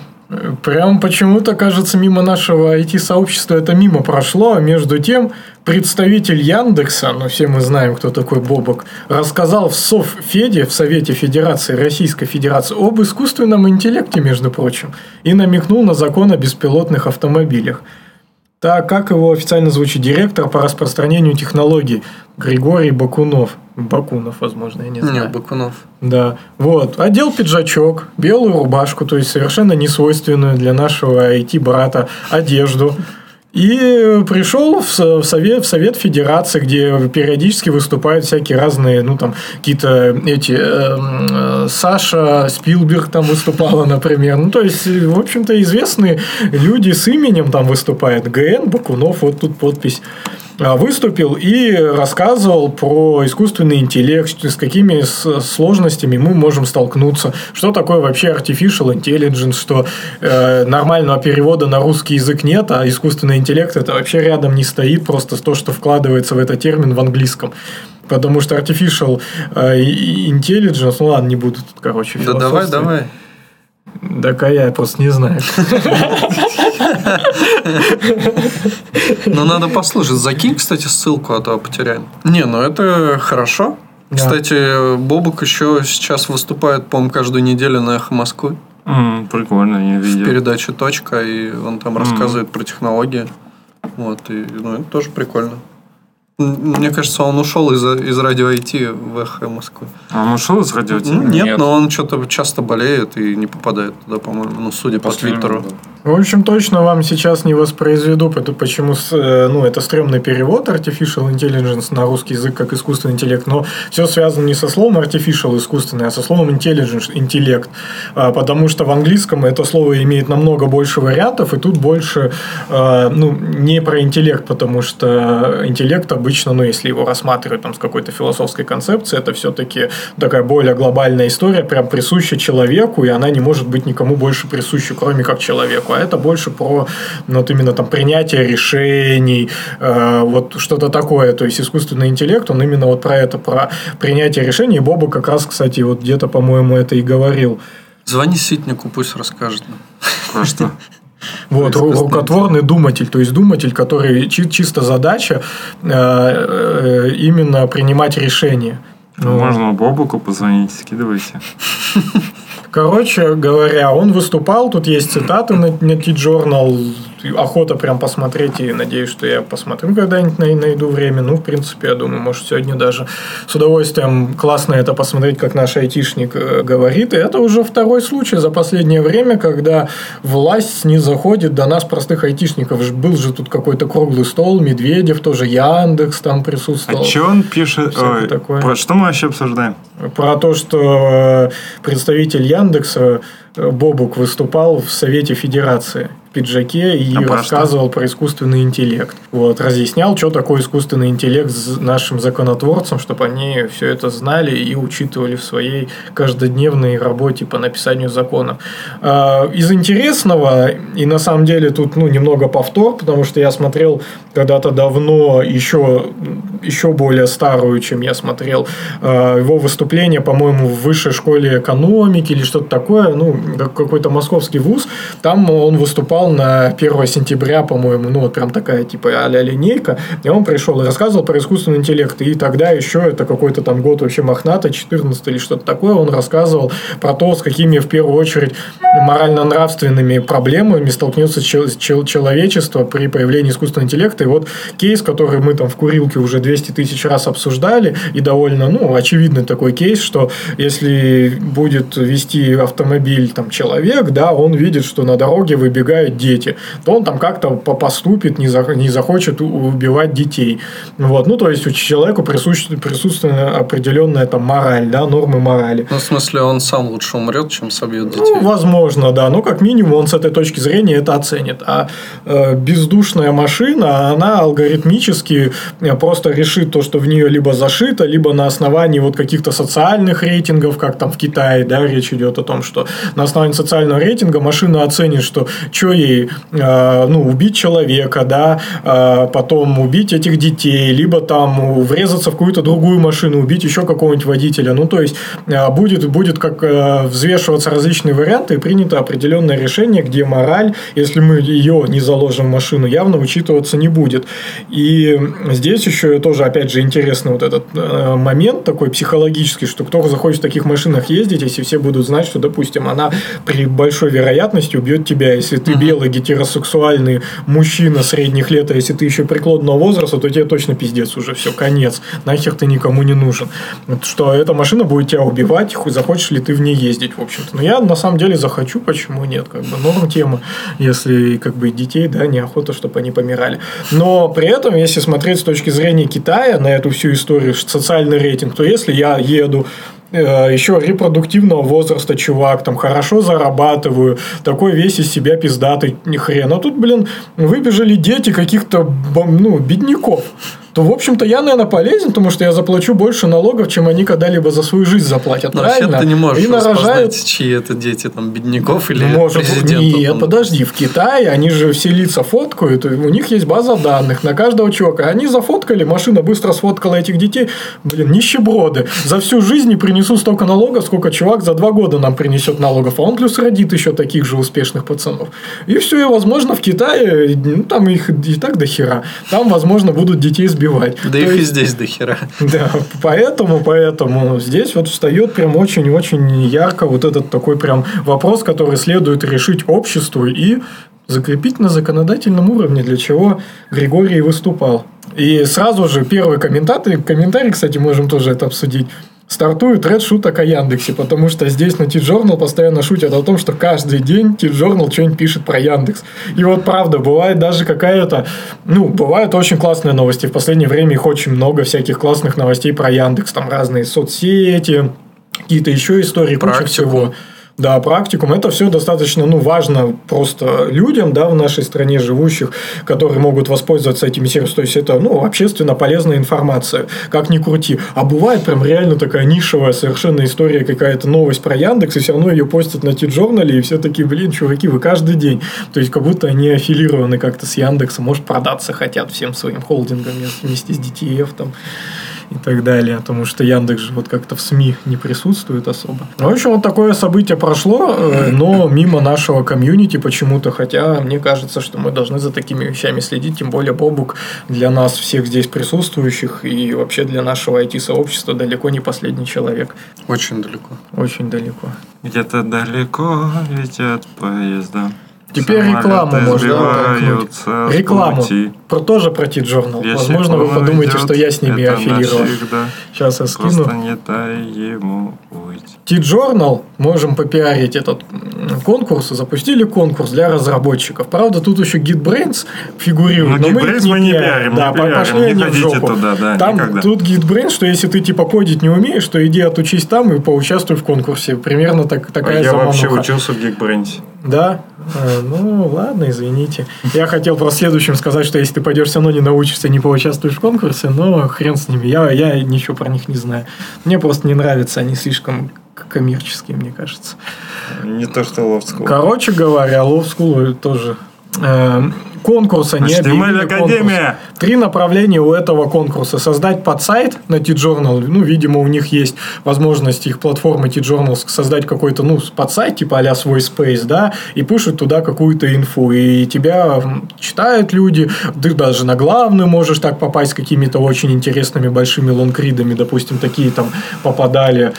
Прям почему-то, кажется, мимо нашего IT-сообщества это мимо прошло, а между тем представитель Яндекса, ну все мы знаем, кто такой Бобок, рассказал в Совфеде, в Совете Федерации Российской Федерации, об искусственном интеллекте, между прочим, и намекнул на закон о беспилотных автомобилях. Так, как его официально звучит директор по распространению технологий Григорий Бакунов. Бакунов, возможно, я не знаю. Нет, Бакунов. Да, вот. Одел пиджачок, белую рубашку, то есть совершенно несвойственную для нашего IT-брата одежду. И пришел в со- в совет, в совет Федерации, где периодически выступают всякие разные, ну там какие-то эти эм, э, Саша Спилберг там выступала, например. Ну то есть, в общем-то, известные люди с именем там выступают. ГН Бакунов, вот тут подпись выступил и рассказывал про искусственный интеллект, с какими сложностями мы можем столкнуться, что такое вообще artificial intelligence, что э, нормального перевода на русский язык нет, а искусственный интеллект это вообще рядом не стоит, просто то, что вкладывается в этот термин в английском. Потому что artificial э, intelligence, ну ладно, не буду тут, короче, Да давай, давай. Да я просто не знаю. *laughs* Ну, надо послушать. Закинь, кстати, ссылку, а то потеряем. Не, ну это хорошо. Да. Кстати, Бобук еще сейчас выступает, по-моему, каждую неделю на «Эхо Москвы» М, Прикольно, в видел. передаче «Точка», и он там рассказывает про технологии. Вот, и ну, это тоже прикольно. Мне кажется, он ушел из, из радио IT в «Эхо Москвы». А он ушел из радио Ну, нет, Нет. но он что-то часто болеет и не попадает туда, по-моему, ну, судя по Твиттеру. В общем, точно вам сейчас не воспроизведу, почему э, ну, это стрёмный перевод artificial intelligence на русский язык как искусственный интеллект, но все связано не со словом artificial искусственный, а со словом intelligence интеллект, А, потому что в английском это слово имеет намного больше вариантов, и тут больше э, ну, не про интеллект, потому что интеллект обычно, ну, если его рассматривать там с какой-то философской концепцией, это все-таки такая более глобальная история, прям присуща человеку, и она не может быть никому больше присуща, кроме как человеку. А это больше про ну, вот именно там принятие решений, э, вот что-то такое. То есть искусственный интеллект, он именно вот про это, про принятие решений. И Боба как раз, кстати, вот где-то, по-моему, это и говорил. Звони Ситнику, пусть расскажет. нам. Про что? Вот, ру- рукотворный думатель, то есть думатель, который чи- чисто задача э, э, именно принимать решения. Ну, Можно Бобуку позвонить, скидывайте. Короче говоря, он выступал, тут есть цитаты на, на T-Journal, охота прям посмотреть, и надеюсь, что я посмотрю когда-нибудь, най- найду время. Ну, в принципе, я думаю, может, сегодня даже с удовольствием классно это посмотреть, как наш айтишник э, говорит. И это уже второй случай за последнее время, когда власть не заходит до нас, простых айтишников. Был же тут какой-то круглый стол, Медведев тоже, Яндекс там А присутствовал. что он пишет? Ой, такое. Про что мы вообще обсуждаем? Про то, что э, представитель Яндекса э, Бобук выступал в Совете Федерации пиджаке и А про рассказывал про искусственный интеллект. Вот, разъяснял, что такое искусственный интеллект с нашим законотворцам, чтобы они все это знали и учитывали в своей каждодневной работе по написанию законов. А, Из интересного, и на самом деле тут ну, немного повтор, потому что я смотрел когда-то давно еще, еще более старую, чем я смотрел, э, его выступление, по-моему, в высшей школе экономики или что-то такое, ну, как- какой-то московский вуз. Там он выступал пришел на 1 сентября, по-моему, ну вот прям такая типа а-ля линейка, и он пришел и рассказывал про искусственный интеллект. И тогда еще это какой-то там год вообще мохнатый, 14 или что-то такое, он рассказывал про то, с какими в первую очередь морально-нравственными проблемами столкнется чел- чел- человечество при появлении искусственного интеллекта. И вот кейс, который мы там в курилке уже 200 тысяч раз обсуждали, и довольно, ну, очевидный такой кейс, что если будет вести автомобиль там человек, да, он видит, что на дороге выбегают дети, то он там как-то по- поступит, не, за- не захочет убивать детей. Вот. Ну, то есть, у человеку присущ- присутствует определенная там мораль, да, нормы морали. Ну, в смысле, он сам лучше умрет, чем собьет детей. Ну, возможно, да. Ну, как минимум, он с этой точки зрения это оценит. А э, бездушная машина, она алгоритмически э, просто решит то, что в нее либо зашито, либо на основании вот каких-то социальных рейтингов, как там в Китае, да, речь идет о том, что на основании социального рейтинга машина оценит, что что ей, э, ну, убить человека, да, э, потом убить этих детей, либо там врезаться в какую-то другую машину, убить еще какого-нибудь водителя. Ну, то есть, э, будет, будет как взвешиваться различные варианты и принято определенное решение, где мораль, если мы ее не заложим в машину, явно учитываться не будет. И здесь еще тоже, опять же, интересный вот этот момент такой психологический, что кто захочет в таких машинах ездить, если все будут знать, что, допустим, она при большой вероятности убьет тебя. Если ты белый гетеросексуальный мужчина средних лет, а если ты еще преклонного возраста, то тебе точно пиздец уже, все, конец. Нахер ты никому не нужен. Что эта машина будет тебя убивать, хоть захочешь ли ты в ней ездить, в общем-то. Но я на самом деле захочу, почему нет, как бы норм тема, если как бы детей, да, неохота, чтобы они помирали. Но при этом, если смотреть с точки зрения Китая на эту всю историю, социальный рейтинг, то если я еду еще репродуктивного возраста чувак, там хорошо зарабатываю, такой весь из себя пиздатый ни хрен. А тут, блин, выбежали дети каких-то ну, бедняков. То, в общем-то, я, наверное, полезен, потому что я заплачу больше налогов, чем они когда-либо за свою жизнь заплатят. Но вообще правильно? ты не можешь И нарожают чьи это дети, там, бедняков или ну, может, президента. Нет, там. подожди, в Китае они же все лица фоткают, у них есть база данных на каждого чувака. Они зафоткали, машина быстро сфоткала этих детей. Блин, нищеброды. За всю жизнь не принесу столько налогов, сколько чувак за два года нам принесет налогов. А он плюс родит еще таких же успешных пацанов. И все, и возможно в Китае, ну, там их и так до хера. Там, возможно, будут детей сбивать. Да То их и есть- здесь до хера. *laughs* да, поэтому, поэтому здесь вот встает прям очень-очень ярко вот этот такой прям вопрос, который следует решить обществу и закрепить на законодательном уровне, для чего Григорий и выступал. И сразу же первый комментарий, комментарий, кстати, можем тоже это обсудить. Стартует ред шуток о Яндексе, потому что здесь на T-Journal постоянно шутят о том, что каждый день T-Journal что-нибудь пишет про Яндекс. И вот правда, бывает даже какая-то, ну, бывают очень классные новости. В последнее время их очень много всяких классных новостей про Яндекс. Там разные соцсети, какие-то еще истории, куча Практикум. всего. Да, практикум. Это все достаточно ну, важно просто людям да, в нашей стране живущих, которые могут воспользоваться этими сервисами. То есть, это ну, общественно полезная информация. Как ни крути. А бывает прям реально такая нишевая совершенно история, какая-то новость про Яндекс, и все равно ее постят на T-журнале, и все такие, блин, чуваки, вы каждый день. То есть, как будто они аффилированы как-то с Яндексом, может, продаться хотят всем своим холдингом вместе с DTF там и так далее, потому что Яндекс же вот как-то в СМИ не присутствует особо. Ну, в общем, вот такое событие прошло, э, но мимо нашего комьюнити почему-то, хотя мне кажется, что мы должны за такими вещами следить, тем более Бобук для нас всех здесь присутствующих и вообще для нашего IT-сообщества далеко не последний человек. Очень далеко. Очень далеко. Где-то далеко летят поезда. Теперь Самолеты рекламу можно Рекламу. пути. Про, тоже про T-Journal. Если Возможно, вы подумаете, уйдет, что я с ними аффилирован. Сейчас я скину. Не дай ему уйти. T-Journal, можем попиарить этот конкурс, запустили конкурс для разработчиков. Правда, тут еще GitBrains фигурирует, Ну, но мы их GitBrains не мы не пиарим. Да, не пиарим, пошли не они в жопу. туда, да, там никогда. тут GitBrains, что если ты типа кодить не умеешь, то иди отучись там и поучаствуй в конкурсе. Примерно так, такая А я вообще учился в Geekbrains. Да? А, ну, ладно, извините. Я хотел про следующем сказать, что если ты пойдешь все равно не научишься, не поучаствуешь в конкурсе, но хрен с ними. Я, я ничего про них не знаю. Мне просто не нравятся, они слишком коммерческие, мне кажется. Не то, что Love School. Короче говоря, Love School тоже. Эм, конкурса не объявили конкурс. Три направления у этого конкурса. Создать подсайт на T-Journal. Ну, видимо, у них есть возможность их платформы T-Journal создать какой-то, ну, подсайт, типа а-ля свой space, да, и пишут туда какую-то инфу. И тебя читают люди. Ты даже на главную можешь так попасть с какими-то очень интересными большими лонгридами. Допустим, такие там попадали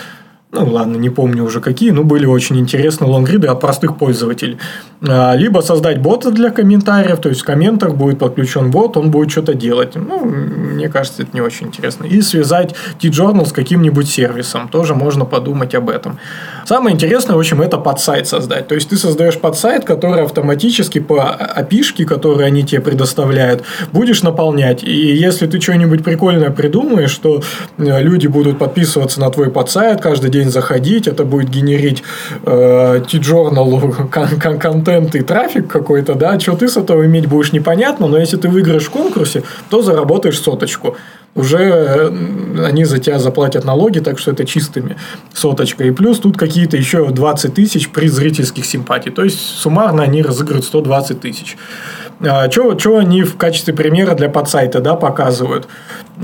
ну ладно, не помню уже какие, но были очень интересные лонгриды от простых пользователей. А, Либо создать бота для комментариев, то есть в комментах будет подключен бот, он будет что-то делать. Ну, мне кажется, это не очень интересно. И связать T-Journal с каким-нибудь сервисом, тоже можно подумать об этом. Самое интересное, в общем, это подсайт создать. То есть ты создаешь подсайт, который автоматически по опишке, которые они тебе предоставляют, будешь наполнять. И если ты что-нибудь прикольное придумаешь, что э, люди будут подписываться на твой подсайт, каждый день заходить, это будет генерить э, T-Journal кон- кон- контент и трафик какой-то, да, что ты с этого иметь будешь непонятно, но если ты выиграешь в конкурсе, то заработаешь соточку уже э, они за тебя заплатят налоги, так что это чистыми соточка. И плюс тут какие-то еще 20 тысяч при зрительских симпатий. То есть суммарно они разыгрывают 120 тысяч. Что они в качестве примера для подсайта да, показывают?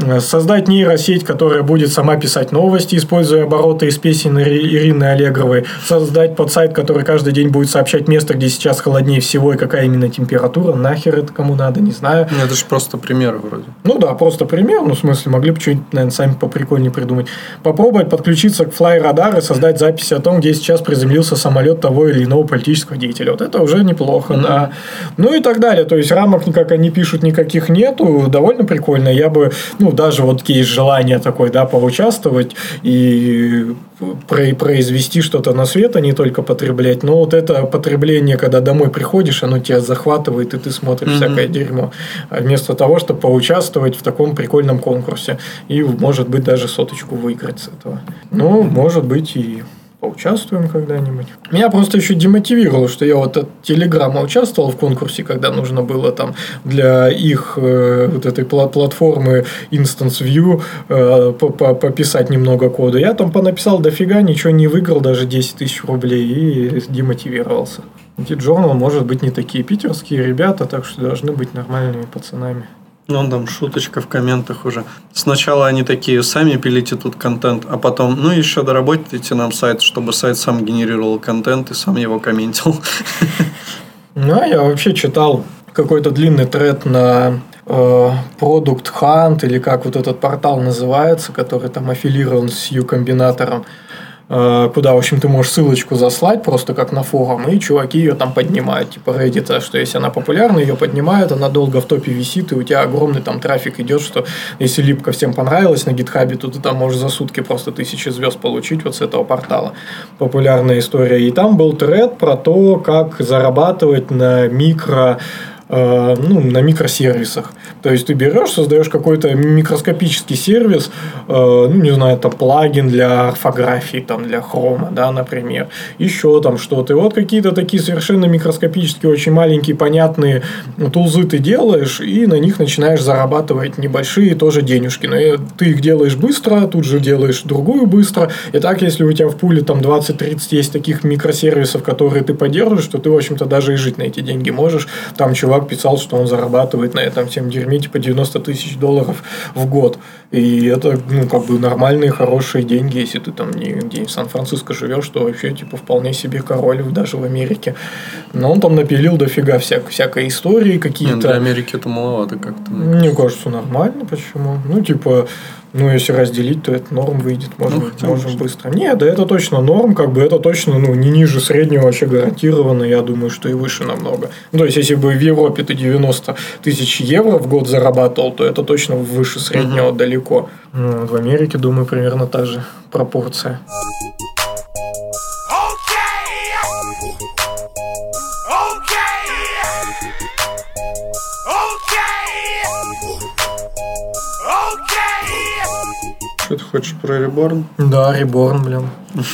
Э, Создать нейросеть, которая будет сама писать новости, используя обороты из песен Ири- Ирины Аллегровой. Создать подсайт, который каждый день будет сообщать место, где сейчас холоднее всего и какая именно температура. Нахер это кому надо, не знаю. Ну, Это же просто пример вроде. Ну да, просто пример. Ну, в смысле, могли бы что-нибудь, наверное, сами поприкольнее придумать. Попробовать подключиться к Radar и создать записи о том, где сейчас приземлился самолет того или иного политического деятеля. Вот это уже неплохо, да. Ну и так далее. То есть рамок, как они пишут, никаких нету. Довольно прикольно. Я бы, ну, даже вот есть желание такое, да, поучаствовать и про- произвести что-то на свет, а не только потреблять. Но вот это потребление, когда домой приходишь, оно тебя захватывает, и ты смотришь Мгм. всякое дерьмо. А Вместо того, чтобы поучаствовать в таком прикольном конкурсе. И, может быть, даже соточку выиграть с этого. Ну, может быть, и поучаствуем когда-нибудь. Меня просто еще демотивировало, что я вот от Телеграма участвовал в конкурсе, когда нужно было там для их э, вот этой пла- платформы Instance View э, по- по- пописать немного кода. Я там понаписал дофига, ничего не выиграл, даже 10 тысяч рублей и демотивировался. Journal может быть не такие питерские ребята, так что должны быть нормальными пацанами. Ну, там шуточка в комментах уже. Сначала они такие, сами пилите тут контент, а потом, ну, еще доработайте нам сайт, чтобы сайт сам генерировал контент и сам его комментил. Ну, а я вообще читал какой-то длинный тред на э, Product Hunt, или как вот этот портал называется, который там аффилирован с U-комбинатором, куда, в общем, ты можешь ссылочку заслать, просто как на форум, и чуваки ее там поднимают, типа Reddit, что если она популярна, ее поднимают, она долго в топе висит, и у тебя огромный там трафик идет, что если липка всем понравилась на гитхабе, то ты там можешь за сутки просто тысячи звезд получить вот с этого портала. Популярная история. И там был тред про то, как зарабатывать на микро э, ну, на микросервисах. То есть ты берешь, создаешь какой-то микроскопический сервис, э, ну, не знаю, там плагин для орфографии, там, для хрома, да, например, еще там что-то. И вот какие-то такие совершенно микроскопические, очень маленькие, понятные тулзы ты делаешь, и на них начинаешь зарабатывать небольшие тоже денежки. Но э, ты их делаешь быстро, тут же делаешь другую быстро. И так, если у тебя в пуле там 20-30 есть таких микросервисов, которые ты поддерживаешь, то ты, в общем-то, даже и жить на эти деньги можешь. Там чувак писал, что он зарабатывает на этом всем дерьме типа 90 тысяч долларов в год. И это, ну, как бы нормальные, хорошие деньги, если ты там не где в Сан-Франциско живешь, то вообще, типа, вполне себе король даже в Америке. Но он там напилил дофига всяк, всякой истории Нет, какие-то. для Америки это маловато как-то. Мне кажется, нормально. Почему? Ну, типа, ну, если разделить, то это норм выйдет. Можем, Ну, хотя можем быстро. Нет, да это точно норм, как бы это точно, ну, не ниже среднего вообще гарантированно. Я думаю, что и выше намного. Ну, то есть, если бы в Европе ты 90 тысяч евро в год зарабатывал, то это точно выше среднего далеко. Ну, вот в Америке, думаю, примерно та же пропорция. Хочешь про Реборн? Да, Реборн, блин. *laughs*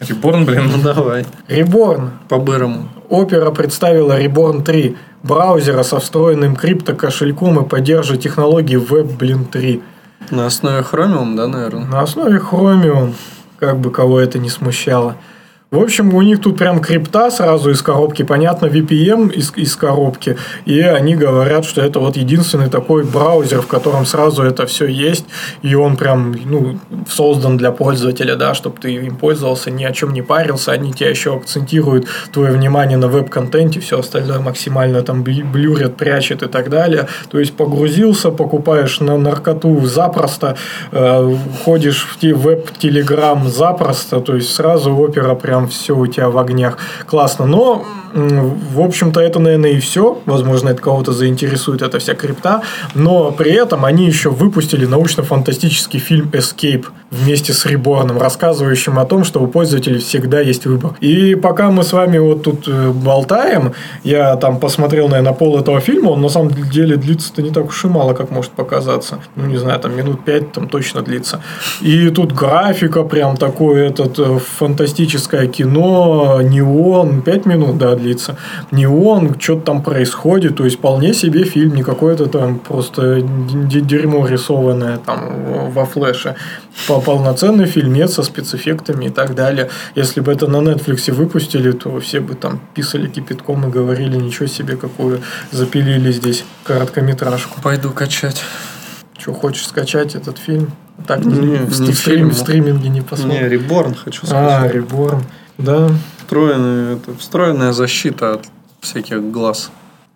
Реборн, блин. Ну, давай. Реборн. По-бырому. Opera представила Reborn 3 браузера со встроенным криптокошельком и поддерживает технологии Web блин 3. На основе Chromium, да, наверное? На основе Chromium, как бы кого это не смущало. В общем, у них тут прям крипта сразу из коробки, понятно, VPN из, из коробки, и они говорят, что это вот единственный такой браузер, в котором сразу это все есть, и он прям ну, создан для пользователя, да, чтобы ты им пользовался, ни о чем не парился, они тебя еще акцентируют твое внимание на веб-контенте, все остальное максимально там блюрят, прячет и так далее. То есть погрузился, покупаешь на наркоту запросто, э, ходишь в веб-телеграм запросто, то есть сразу опера прям прям все у тебя в огнях. Классно. Но, в общем-то, это, наверное, и все. Возможно, это кого-то заинтересует, эта вся крипта. Но при этом они еще выпустили научно-фантастический фильм Escape вместе с Реборном, рассказывающим о том, что у пользователей всегда есть выбор. И пока мы с вами вот тут э, болтаем, я там посмотрел, наверное, пол этого фильма, он на самом деле длится-то не так уж и мало, как может показаться. Ну, не знаю, там минут пять там точно длится. И тут графика прям такой этот э, фантастическое кино, неон, 5 минут, да, длится. Неон, что-то там происходит, то есть вполне себе фильм, не какое-то там просто дерьмо рисованное там во флеше. Полноценный фильмец со спецэффектами и так далее. Если бы это на Netflix выпустили, то все бы там писали кипятком и говорили, ничего себе, какую запилили здесь короткометражку. Пойду качать. Что, хочешь скачать этот фильм? Так, не, не, в, не в, стрим, в стриминге не посмотрим. Не, Реборн хочу сказать. А, Реборн, да. Встроенная, это, встроенная защита от всяких глаз.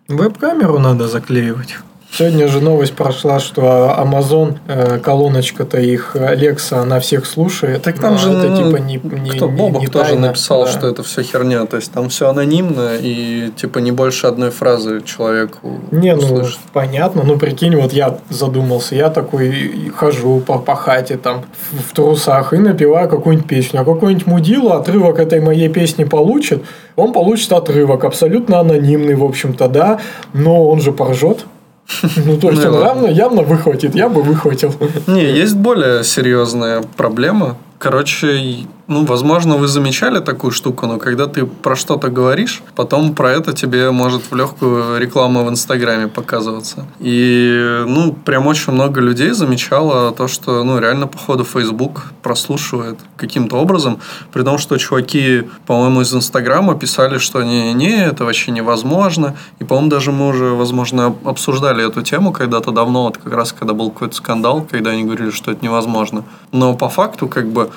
Веб-камеру надо заклеивать. Сегодня же новость прошла, что Amazon, э, колоночка-то их Alexa, она всех слушает. Так там же это ну, типа не, не Кто Бобок не тоже тайна, написал, да. что это все херня. То есть там все анонимно и типа не больше одной фразы человеку Не, ну понятно. Ну прикинь, вот я задумался, я такой хожу по, по хате там в, в трусах и напеваю какую-нибудь песню. А какой-нибудь мудила отрывок этой моей песни получит, он получит отрывок абсолютно анонимный, в общем-то, да, но он же поржет. Ну, то есть, он явно, явно выхватит, я бы выхватил. Не, есть более серьезная проблема. Короче, ну, возможно, вы замечали такую штуку, но когда ты про что-то говоришь, потом про это тебе может в легкую рекламу в Инстаграме показываться. И, ну, прям очень много людей замечало то, что, ну, реально, походу, Facebook прослушивает каким-то образом, при том, что чуваки, по-моему, из Инстаграма писали, что не-не, это вообще невозможно. И, по-моему, даже мы уже, возможно, обсуждали эту тему когда-то давно, вот как раз когда был какой-то скандал, когда они говорили, что это невозможно. Но по факту, как бы,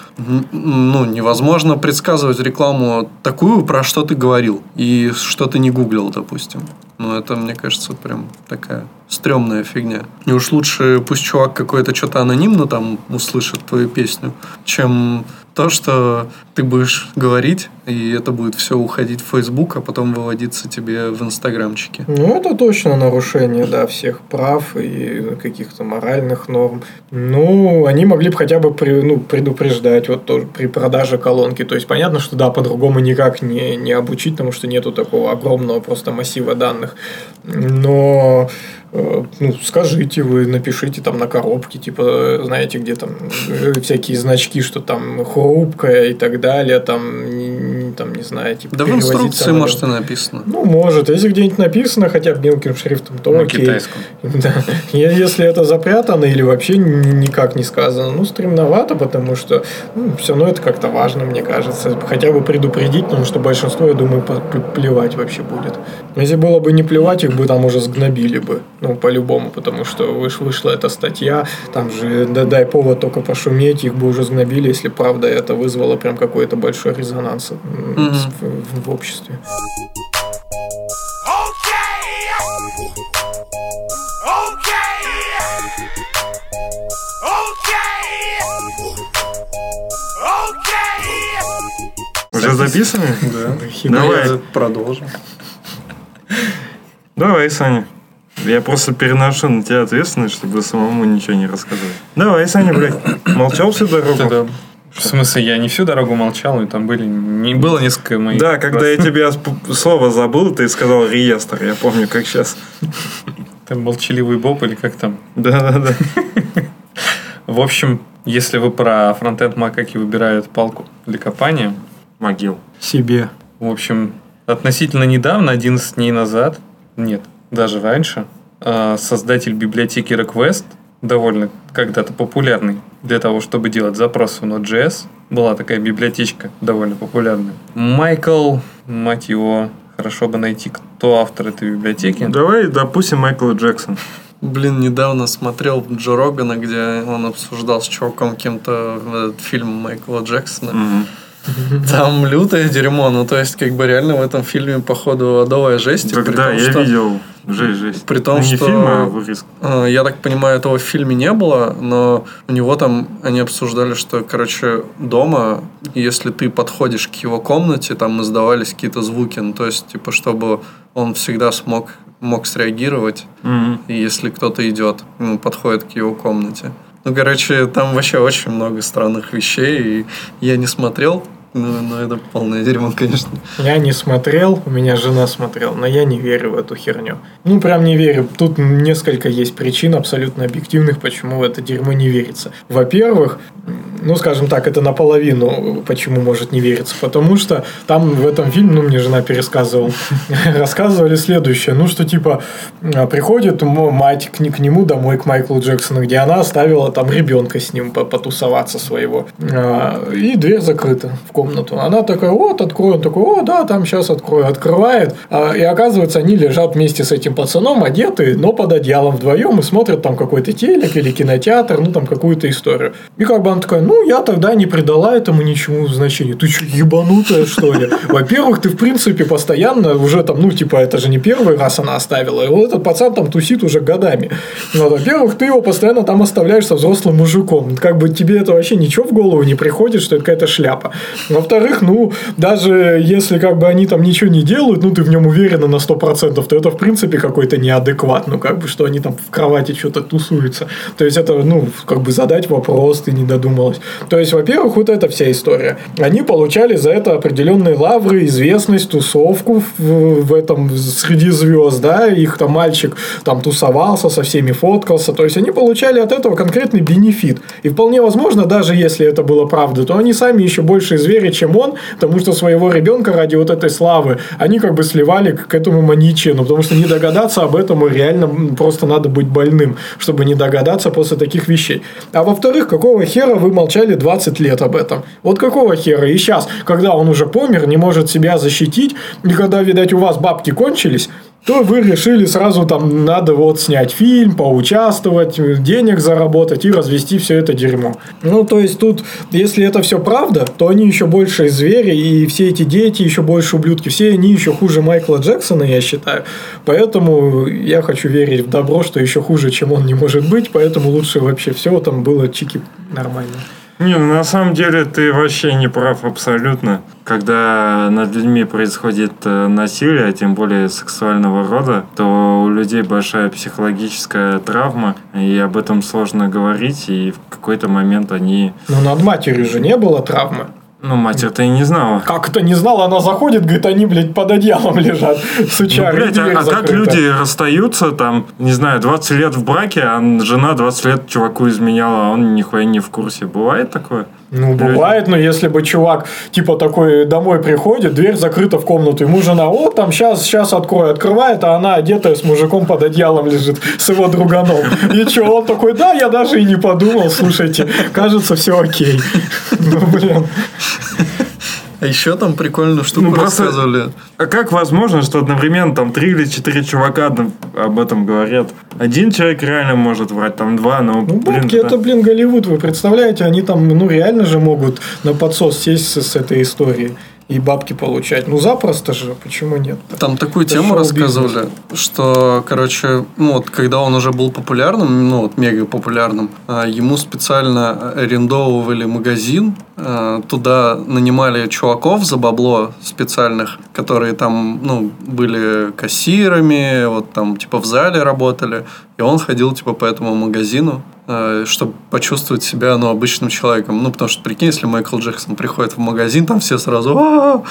ну, невозможно предсказывать рекламу такую, про что ты говорил, и что ты не гуглил, допустим. Ну, это, мне кажется, прям такая стрёмная фигня. И уж лучше пусть чувак какой-то что-то анонимно там услышит твою песню, чем то, что ты будешь говорить, и это будет все уходить в Facebook, а потом выводиться тебе в инстаграмчике. Ну, это точно нарушение, да, всех прав и каких-то моральных норм. Ну, они могли бы хотя бы при, ну, предупреждать вот тоже при продаже колонки. То есть, понятно, что да, по-другому никак не, не обучить, потому что нету такого огромного просто массива данных. Но ну, скажите вы, напишите там на коробке, типа, знаете, где там э, всякие значки, что там хрупкая и так далее, там, там не знаю, типа, Да в инструкции, самолет. может, и написано. Ну, может. Если где-нибудь написано, хотя бы мелким шрифтом, то на окей. китайском. *laughs* Да. Если это запрятано или вообще никак не сказано, ну, стремновато, потому что ну, все равно это как-то важно, мне кажется. Хотя бы предупредить, потому что большинство, я думаю, плевать вообще будет. Если было бы не плевать, их бы там уже сгнобили бы. Ну, по-любому, потому что выш, вышла эта статья, там же да, дай повод только пошуметь, их бы уже сгнобили, если правда это вызвало прям какой-то большой резонанс mm-hmm. в, в, в обществе. Уже записаны? *laughs* Да. Давай продолжим. Давай, Саня. Я просто переношу на тебя ответственность, чтобы самому ничего не рассказывать. Давай, Саня, блядь. Молчал всю дорогу? В смысле, я не всю дорогу молчал, и там были не было несколько моих. Да, когда я тебе слово забыл, ты сказал реестр. Я помню, как сейчас. Там молчаливый Боб или как там? Да, да, да. В общем, если вы про фронтенд макаки выбирают палку для копания, могил себе. В общем, относительно недавно, 11 дней назад, нет, даже раньше, а, создатель библиотеки Request, довольно когда-то популярный для того, чтобы делать запросы в Node.js, Была такая библиотечка довольно популярная. Майкл, мать его, хорошо бы найти, кто автор этой библиотеки. Давай допустим Майкл Джексон. Блин, недавно смотрел Джо Рогана, где он обсуждал с чуваком кем-то этот фильм Майкла Джексона. Мгм. *laughs* Там лютое дерьмо, ну то есть как бы реально в этом фильме походу адовая жесть. том, я что, видел жесть, жесть. При том, Ну, не что- фильм, а э, Я так понимаю, этого в фильме не было, но у него там они обсуждали, что, короче, дома, если ты подходишь к его комнате, там издавались какие-то звуки, ну то есть, типа, чтобы он всегда смог мог среагировать, и если кто-то идет, ну, подходит к его комнате. Ну, короче, там вообще очень много странных вещей, и я не смотрел, ну, но это полное дерьмо, конечно. Я не смотрел, у меня жена смотрела, но я не верю в эту херню. Ну, прям не верю. Тут несколько есть причин абсолютно объективных, почему в это дерьмо не верится. Во-первых, ну, скажем так, это наполовину, почему может не вериться. Потому что там в этом фильме, ну, мне жена пересказывала, *laughs* рассказывали следующее. Ну, что типа а, приходит мать к, к нему домой, к Майклу Джексону, где она оставила там ребенка с ним по- потусоваться своего. А, И дверь закрыта в комнату. Она такая, вот, открою. Он такой, о, да, там сейчас открою. Открывает. А, И оказывается, они лежат вместе с этим пацаном, одеты, но под одеялом вдвоем и смотрят там какой-то телек или кинотеатр, ну, там какую-то историю. И как бы она такая, ну, я тогда не придала этому ничему значения. Ты что, ебанутая, что ли? Во-первых, ты, в принципе, постоянно уже там, ну, типа, это же не первый раз она оставила. И вот этот пацан там тусит уже годами. Ну, во-первых, ты его постоянно там оставляешь со взрослым мужиком. Как бы тебе это вообще ничего в голову не приходит, что это какая-то шляпа. Во-вторых, ну, даже если как бы они там ничего не делают, ну, ты в нем уверена на 100%, то это, в принципе, какой-то неадекват. Ну, как бы, что они там в кровати что-то тусуются. То есть, это, ну, как бы задать вопрос, ты не додумалась. То есть, во-первых, вот эта вся история. Они получали за это определенные лавры, известность, тусовку в, в этом среди звезд, да, их там мальчик там тусовался, со всеми фоткался, то есть они получали от этого конкретный бенефит. И вполне возможно, даже если это было правда, то они сами еще больше звери, чем он, потому что своего ребенка ради вот этой славы они как бы сливали к, этому маньячину, потому что не догадаться об этом реально просто надо быть больным, чтобы не догадаться после таких вещей. А во-вторых, какого хера вы молчали 20 лет об этом? Вот какого хера? И сейчас, когда он уже помер, не может себя защитить, и когда, видать, у вас бабки кончились, то вы решили сразу там надо вот снять фильм, поучаствовать, денег заработать и развести все это дерьмо. Ну, то есть тут, если это все правда, то они еще больше звери, и все эти дети еще больше ублюдки, все они еще хуже Майкла Джексона, я считаю. Поэтому я хочу верить в добро, что еще хуже, чем он не может быть, поэтому лучше вообще все там было чики нормально. Не, ну на самом деле ты вообще не прав абсолютно. Когда над людьми происходит э, насилие, тем более сексуального рода, то у людей большая психологическая травма, и об этом сложно говорить, и в какой-то момент они... Но над матерью же не было травмы. Ну, матерь-то и не знала. Как это не знала? Она заходит, говорит, они, блядь, под одеялом лежат. *laughs* Ну, Суча, блядь, а, а как люди расстаются, там, не знаю, 20 лет в браке, а жена 20 лет чуваку изменяла, а он нихуя не в курсе. Бывает такое? Ну, бывает, но если бы чувак, типа, такой домой приходит, дверь закрыта в комнату, ему жена, о, там, сейчас, сейчас открою, открывает, а она одетая с мужиком под одеялом лежит, *laughs* с его друганом. И что, он такой, да, я даже и не подумал, слушайте, кажется, все окей. *laughs* Ну, блин. А еще там прикольную штуку Ну, просто- рассказывали. А как возможно, что одновременно там три или четыре чувака об- об этом говорят? Один человек реально может врать, там два, но, Ну, блин, бабки, да. это, блин, Голливуд, вы представляете, они там, ну, реально же могут на подсос сесть с, с этой историей и бабки получать. Ну, запросто же, почему нет? Там такую Это тему рассказывали, что, короче, ну вот, когда он уже был популярным, ну вот мега популярным, а, ему специально арендовывали магазин, а, туда нанимали чуваков за бабло специальных, которые там, ну, были кассирами, вот там, типа, в зале работали, и он ходил, типа, по этому магазину, чтобы почувствовать себя, ну, обычным человеком. Ну, потому что, прикинь, если Майкл Джексон приходит в магазин, там все сразу «А,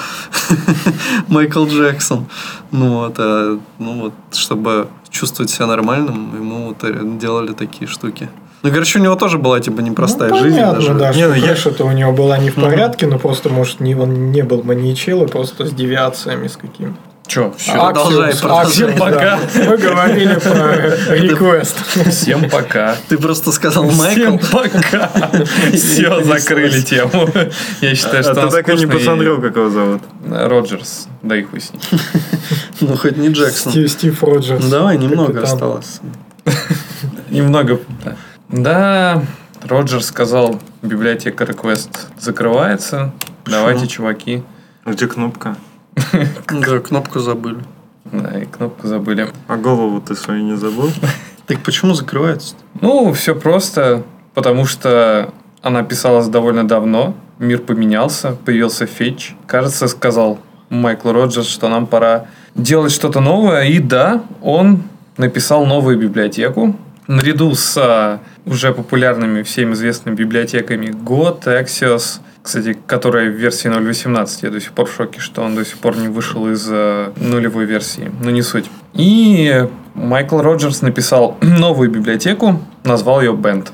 Майкл Джексон. Ну, вот, а, ну, вот, чтобы чувствовать себя нормальным, ему вот э, делали такие штуки. Ну, короче, у него тоже была, типа, непростая ну, жизнь понятно, даже. да, Не, что ну, я- крыша-то у него была не в порядке, но просто, может, не, он не был маньячел, и просто с девиациями с какими-то. Че, все. Продолжай, Axios, продолжай. Axios, Пока. да. Мы говорили про request. Всем пока. Ты просто сказал Майкл. Всем пока. *laughs* Все, закрыли тему. Я считаю, А что ты она так и не посмотрел, как его зовут. Роджерс, да и хуй с ним. *laughs* Ну, хоть не Джексон. Стив, Роджерс. Ну, давай, немного осталось. *laughs* Немного. Да. Да, Роджер сказал, библиотека Request закрывается. Давайте, чуваки. Где кнопка? Да, кнопку забыли. Да, и кнопку забыли. А голову ты свою не забыл? Так почему закрывается? Ну, все просто, потому что она писалась довольно давно, мир поменялся, появился фетч. Кажется, сказал Майкл Роджерс, что нам пора делать что-то новое. И да, он написал новую библиотеку. Наряду с а, уже популярными всем известными библиотеками God, Axios, кстати, которая в версии 0.18. Я до сих пор в шоке, что он до сих пор не вышел из а, нулевой версии. Но не суть. И Майкл Роджерс написал *clears throat* новую библиотеку, назвал ее Band.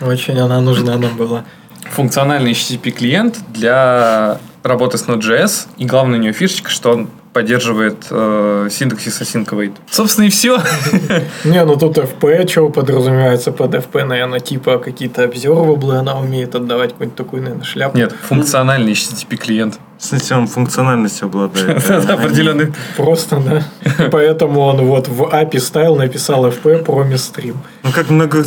Очень она нужна нам была. Функциональный HTTP клиент для работы с Node.js. И главная у нее фишечка, что он поддерживает э, синтаксис async await. Собственно, и все. *laughs* Не, ну тут FP, что подразумевается под FP, наверное, типа какие-то observable она умеет отдавать какую-нибудь такую, наверное, шляпу. Нет, функциональный HTTP клиент. В смысле, он функциональностью обладает. *laughs* Определенный. Просто, да. *laughs* Поэтому он вот в API стайл написал FP Promise Stream. Ну, как много,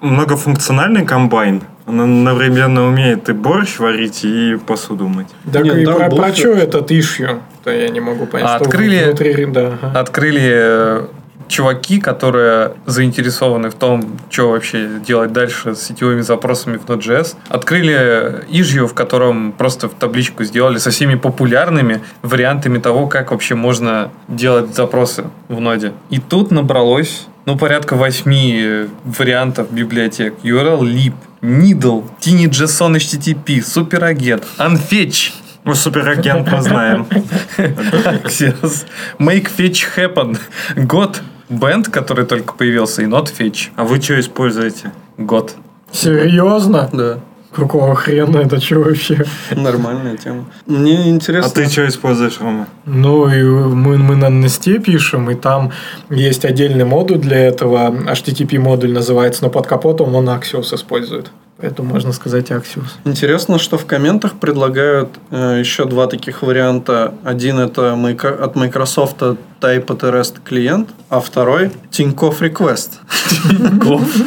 многофункциональный комбайн. Он одновременно умеет и борщ варить, и посуду мыть. Так Нет, и да, про, про что этот issue? То я не могу понять. А открыли- Внутри, да, ага. Открыли э, чуваки, которые заинтересованы в том, что вообще делать дальше с сетевыми запросами в Node.js. Открыли issue, в котором просто в табличку сделали со всеми популярными вариантами того, как вообще можно делать запросы в ноде. И тут набралось ну, порядка восьми э, вариантов библиотек. URL lib, Needle, TinyJSON HTTP, SuperAgent, Unfetch, Ну, суперагент мы знаем. Axios, Make Fetch Happen, God, Band, который только появился, и Not Fetch. А вы что используете? God. Серьезно? Да, Какого хрена это что вообще? нормальная тема. Мне А интересно... ты что используешь, Рома? Ну, и мы, мы на Несте пишем, и там есть отдельный модуль для этого. HTTP модуль называется, но под капотом он Axios использует. Поэтому можно сказать Axios. Интересно, что в комментах предлагают э, еще два таких варианта. Один это майка- от Microsoft Type REST клиент, а второй Tinkoff Request.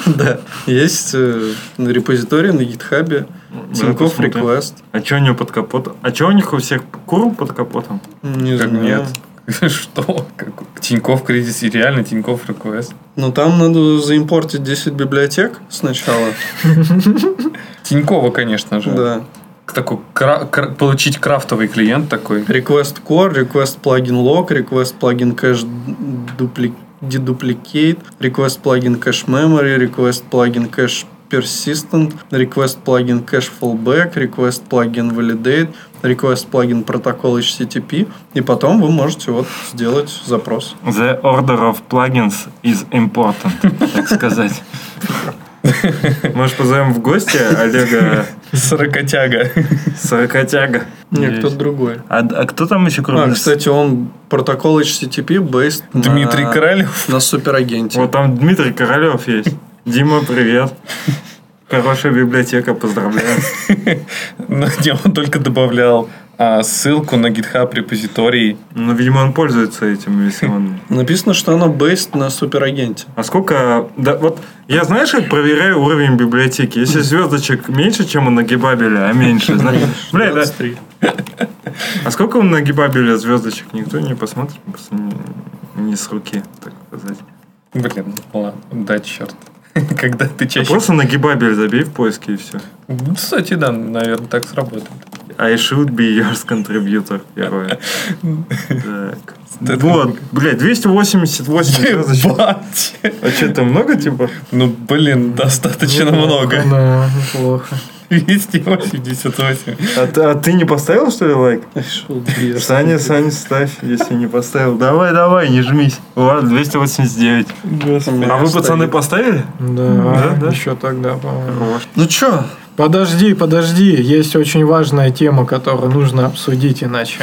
*laughs* Да. Есть э, на репозитории на гитхабе Tinkoff посмотрим. Request. А что у него под капотом? А что у них у всех курл под капотом? Не знаю. нет? Что? Как? Тиньков кредит, реально Тиньков request. Ну, там надо заимпортить 10 библиотек сначала. Тинькова, конечно же. Да. Такой кра- кра- получить крафтовый клиент такой. Request Core, Request Plugin Log, Request Plugin Cache dupli- Deduplicate, Request Plugin Cache Memory, Request Plugin Cache Persistent, Request Plugin Cache Fallback, Request Plugin Validate, Request Plugin Protocol HTTP. И потом вы можете вот сделать запрос. The order of plugins is important, так сказать. Может, позовем в гости Олега Сорокотяга. Сорокотяга? Не, Есть. кто-то другой. А, а кто там еще А, кроме... кстати, он протокол HTTP based Дмитрий на, Королев. на суперагенте. Вот там Дмитрий Королев есть. Дима, привет. Хорошая библиотека, поздравляю. *laughs* Ну, где он только добавлял а, ссылку на GitHub репозиторий. Ну, видимо, он пользуется этим, если он... *laughs* Написано, что оно based на суперагенте. А сколько... Да, вот я, знаешь, как проверяю уровень библиотеки? Если звездочек меньше, чем у Нагибабеля, а меньше, знаешь... *laughs* Бля, да. 23. А сколько у Нагибабеля звездочек? Никто не посмотрит, просто не, не с руки, так сказать. Блин, ладно, да, черт. *laughs* Когда ты А чаще... просто Нагибабель забей в поиске и все. Ну, Кстати, да, наверное, так сработает. I should be yours contributor. Первое. *laughs* Так. Вот, блядь, 288 звездочек. Ебать! А что, это много, типа? Ну, блин, достаточно много. Да, неплохо. 288. А ты, а ты не поставил, что ли, лайк? Шел. Саня, Саня, ставь, если не поставил. Давай, давай, не жмись. Ладно, 289. А вы, пацаны, поставили? Да, Да, да. еще тогда, по-моему. Ну чё, Подожди, подожди, есть очень важная тема, которую нужно обсудить, иначе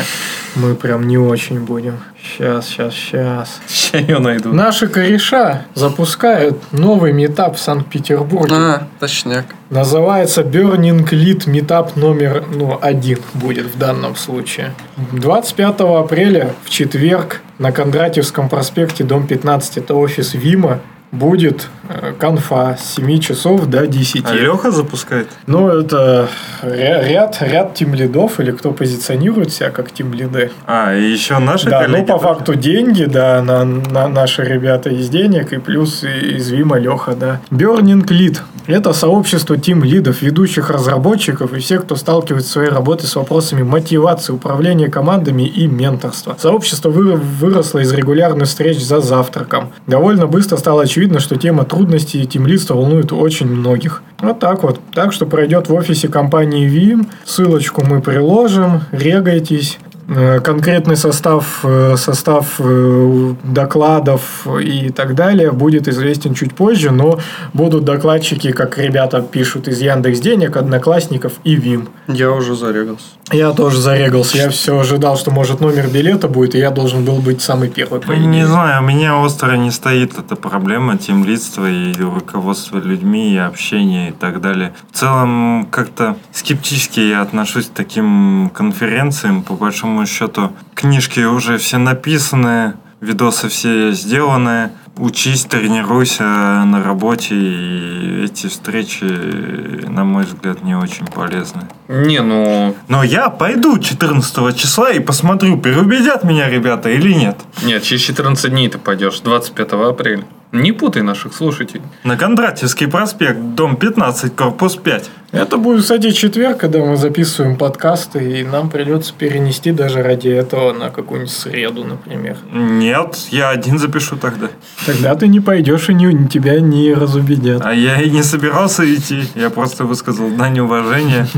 мы прям не очень будем. Сейчас, сейчас, сейчас. Сейчас ее найду. Наши кореша запускают новый метап в Санкт-Петербурге. А, точняк. Называется Burning Lead метап номер ну, один будет в данном случае. 25 апреля в четверг на Кондратьевском проспекте, дом 15, это офис Вима, будет э, конфа с 7 часов до 10. А Леха запускает? Ну, это ря- ряд, ряд тимлидов, или кто позиционирует себя как тимлиды. А, и еще наши Да, ну по факту деньги, да, на, на наши ребята из денег, и плюс и- из Вима Леха, да. Burning Lead – это сообщество тим лидов, ведущих разработчиков и всех, кто сталкивается в своей работе с вопросами мотивации, управления командами и менторства. Сообщество вы- выросло из регулярных встреч за завтраком. Довольно быстро стало очевидно, что тема трудностей и тимлидства волнует очень многих. Вот так вот. Так что пройдет в офисе компании Vim. Ссылочку мы приложим. Регайтесь. Э, Конкретный состав, э, состав э, докладов и так далее будет известен чуть позже, но будут докладчики, как ребята пишут из Яндекс Денег, Одноклассников и Вим. Я уже зарегался. Я тоже зарегался. Я все ожидал, что может номер билета будет, и я должен был быть самый первый. по Не знаю, у меня остро не стоит эта проблема тимлидства и руководства людьми, и общения и так далее. В целом, как-то скептически я отношусь к таким конференциям. По большому счету, книжки уже все написаны, видосы все сделаны. Учись, тренируйся на работе, и эти встречи, на мой взгляд, не очень полезны. Не, ну... Но я пойду 14 числа и посмотрю, переубедят меня ребята или нет. Нет, через 14 дней ты пойдешь, 25 апреля. Не путай наших слушателей. На Кондратьевский проспект, дом 15, корпус 5. Это будет, кстати, четверг, когда мы записываем подкасты, и нам придется перенести даже ради этого на какую-нибудь среду, например. Нет, я один запишу тогда. Тогда ты не пойдешь и не, тебя не разубедят. А я и не собирался идти. Я просто высказал дань уважения.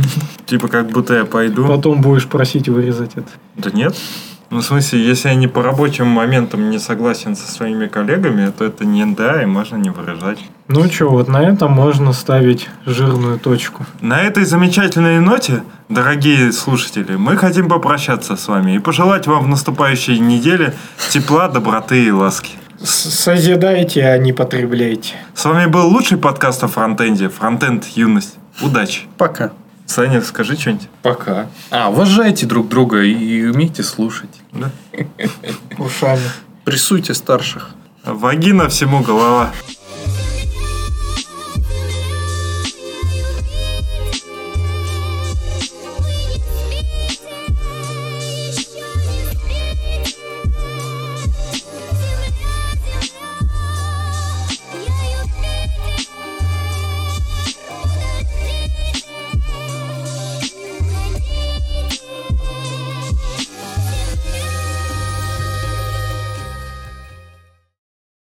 Типа, как будто я пойду. Потом будешь просить вырезать это. Да нет. Ну, в смысле, если я не по рабочим моментам не согласен со своими коллегами, то это не да, и можно не выражать. Ну что, вот на этом можно ставить жирную точку. На этой замечательной ноте, дорогие слушатели, мы хотим попрощаться с вами и пожелать вам в наступающей неделе тепла, доброты и ласки. Созидайте, а не потребляйте. С вами был лучший подкаст о фронтенде, Фронтенд Юность. Удачи. Пока. Саня, скажи что-нибудь. Пока. А, уважайте друг друга и умейте слушать. Да? Ушами. Прессуйте старших. Вагина всему голова.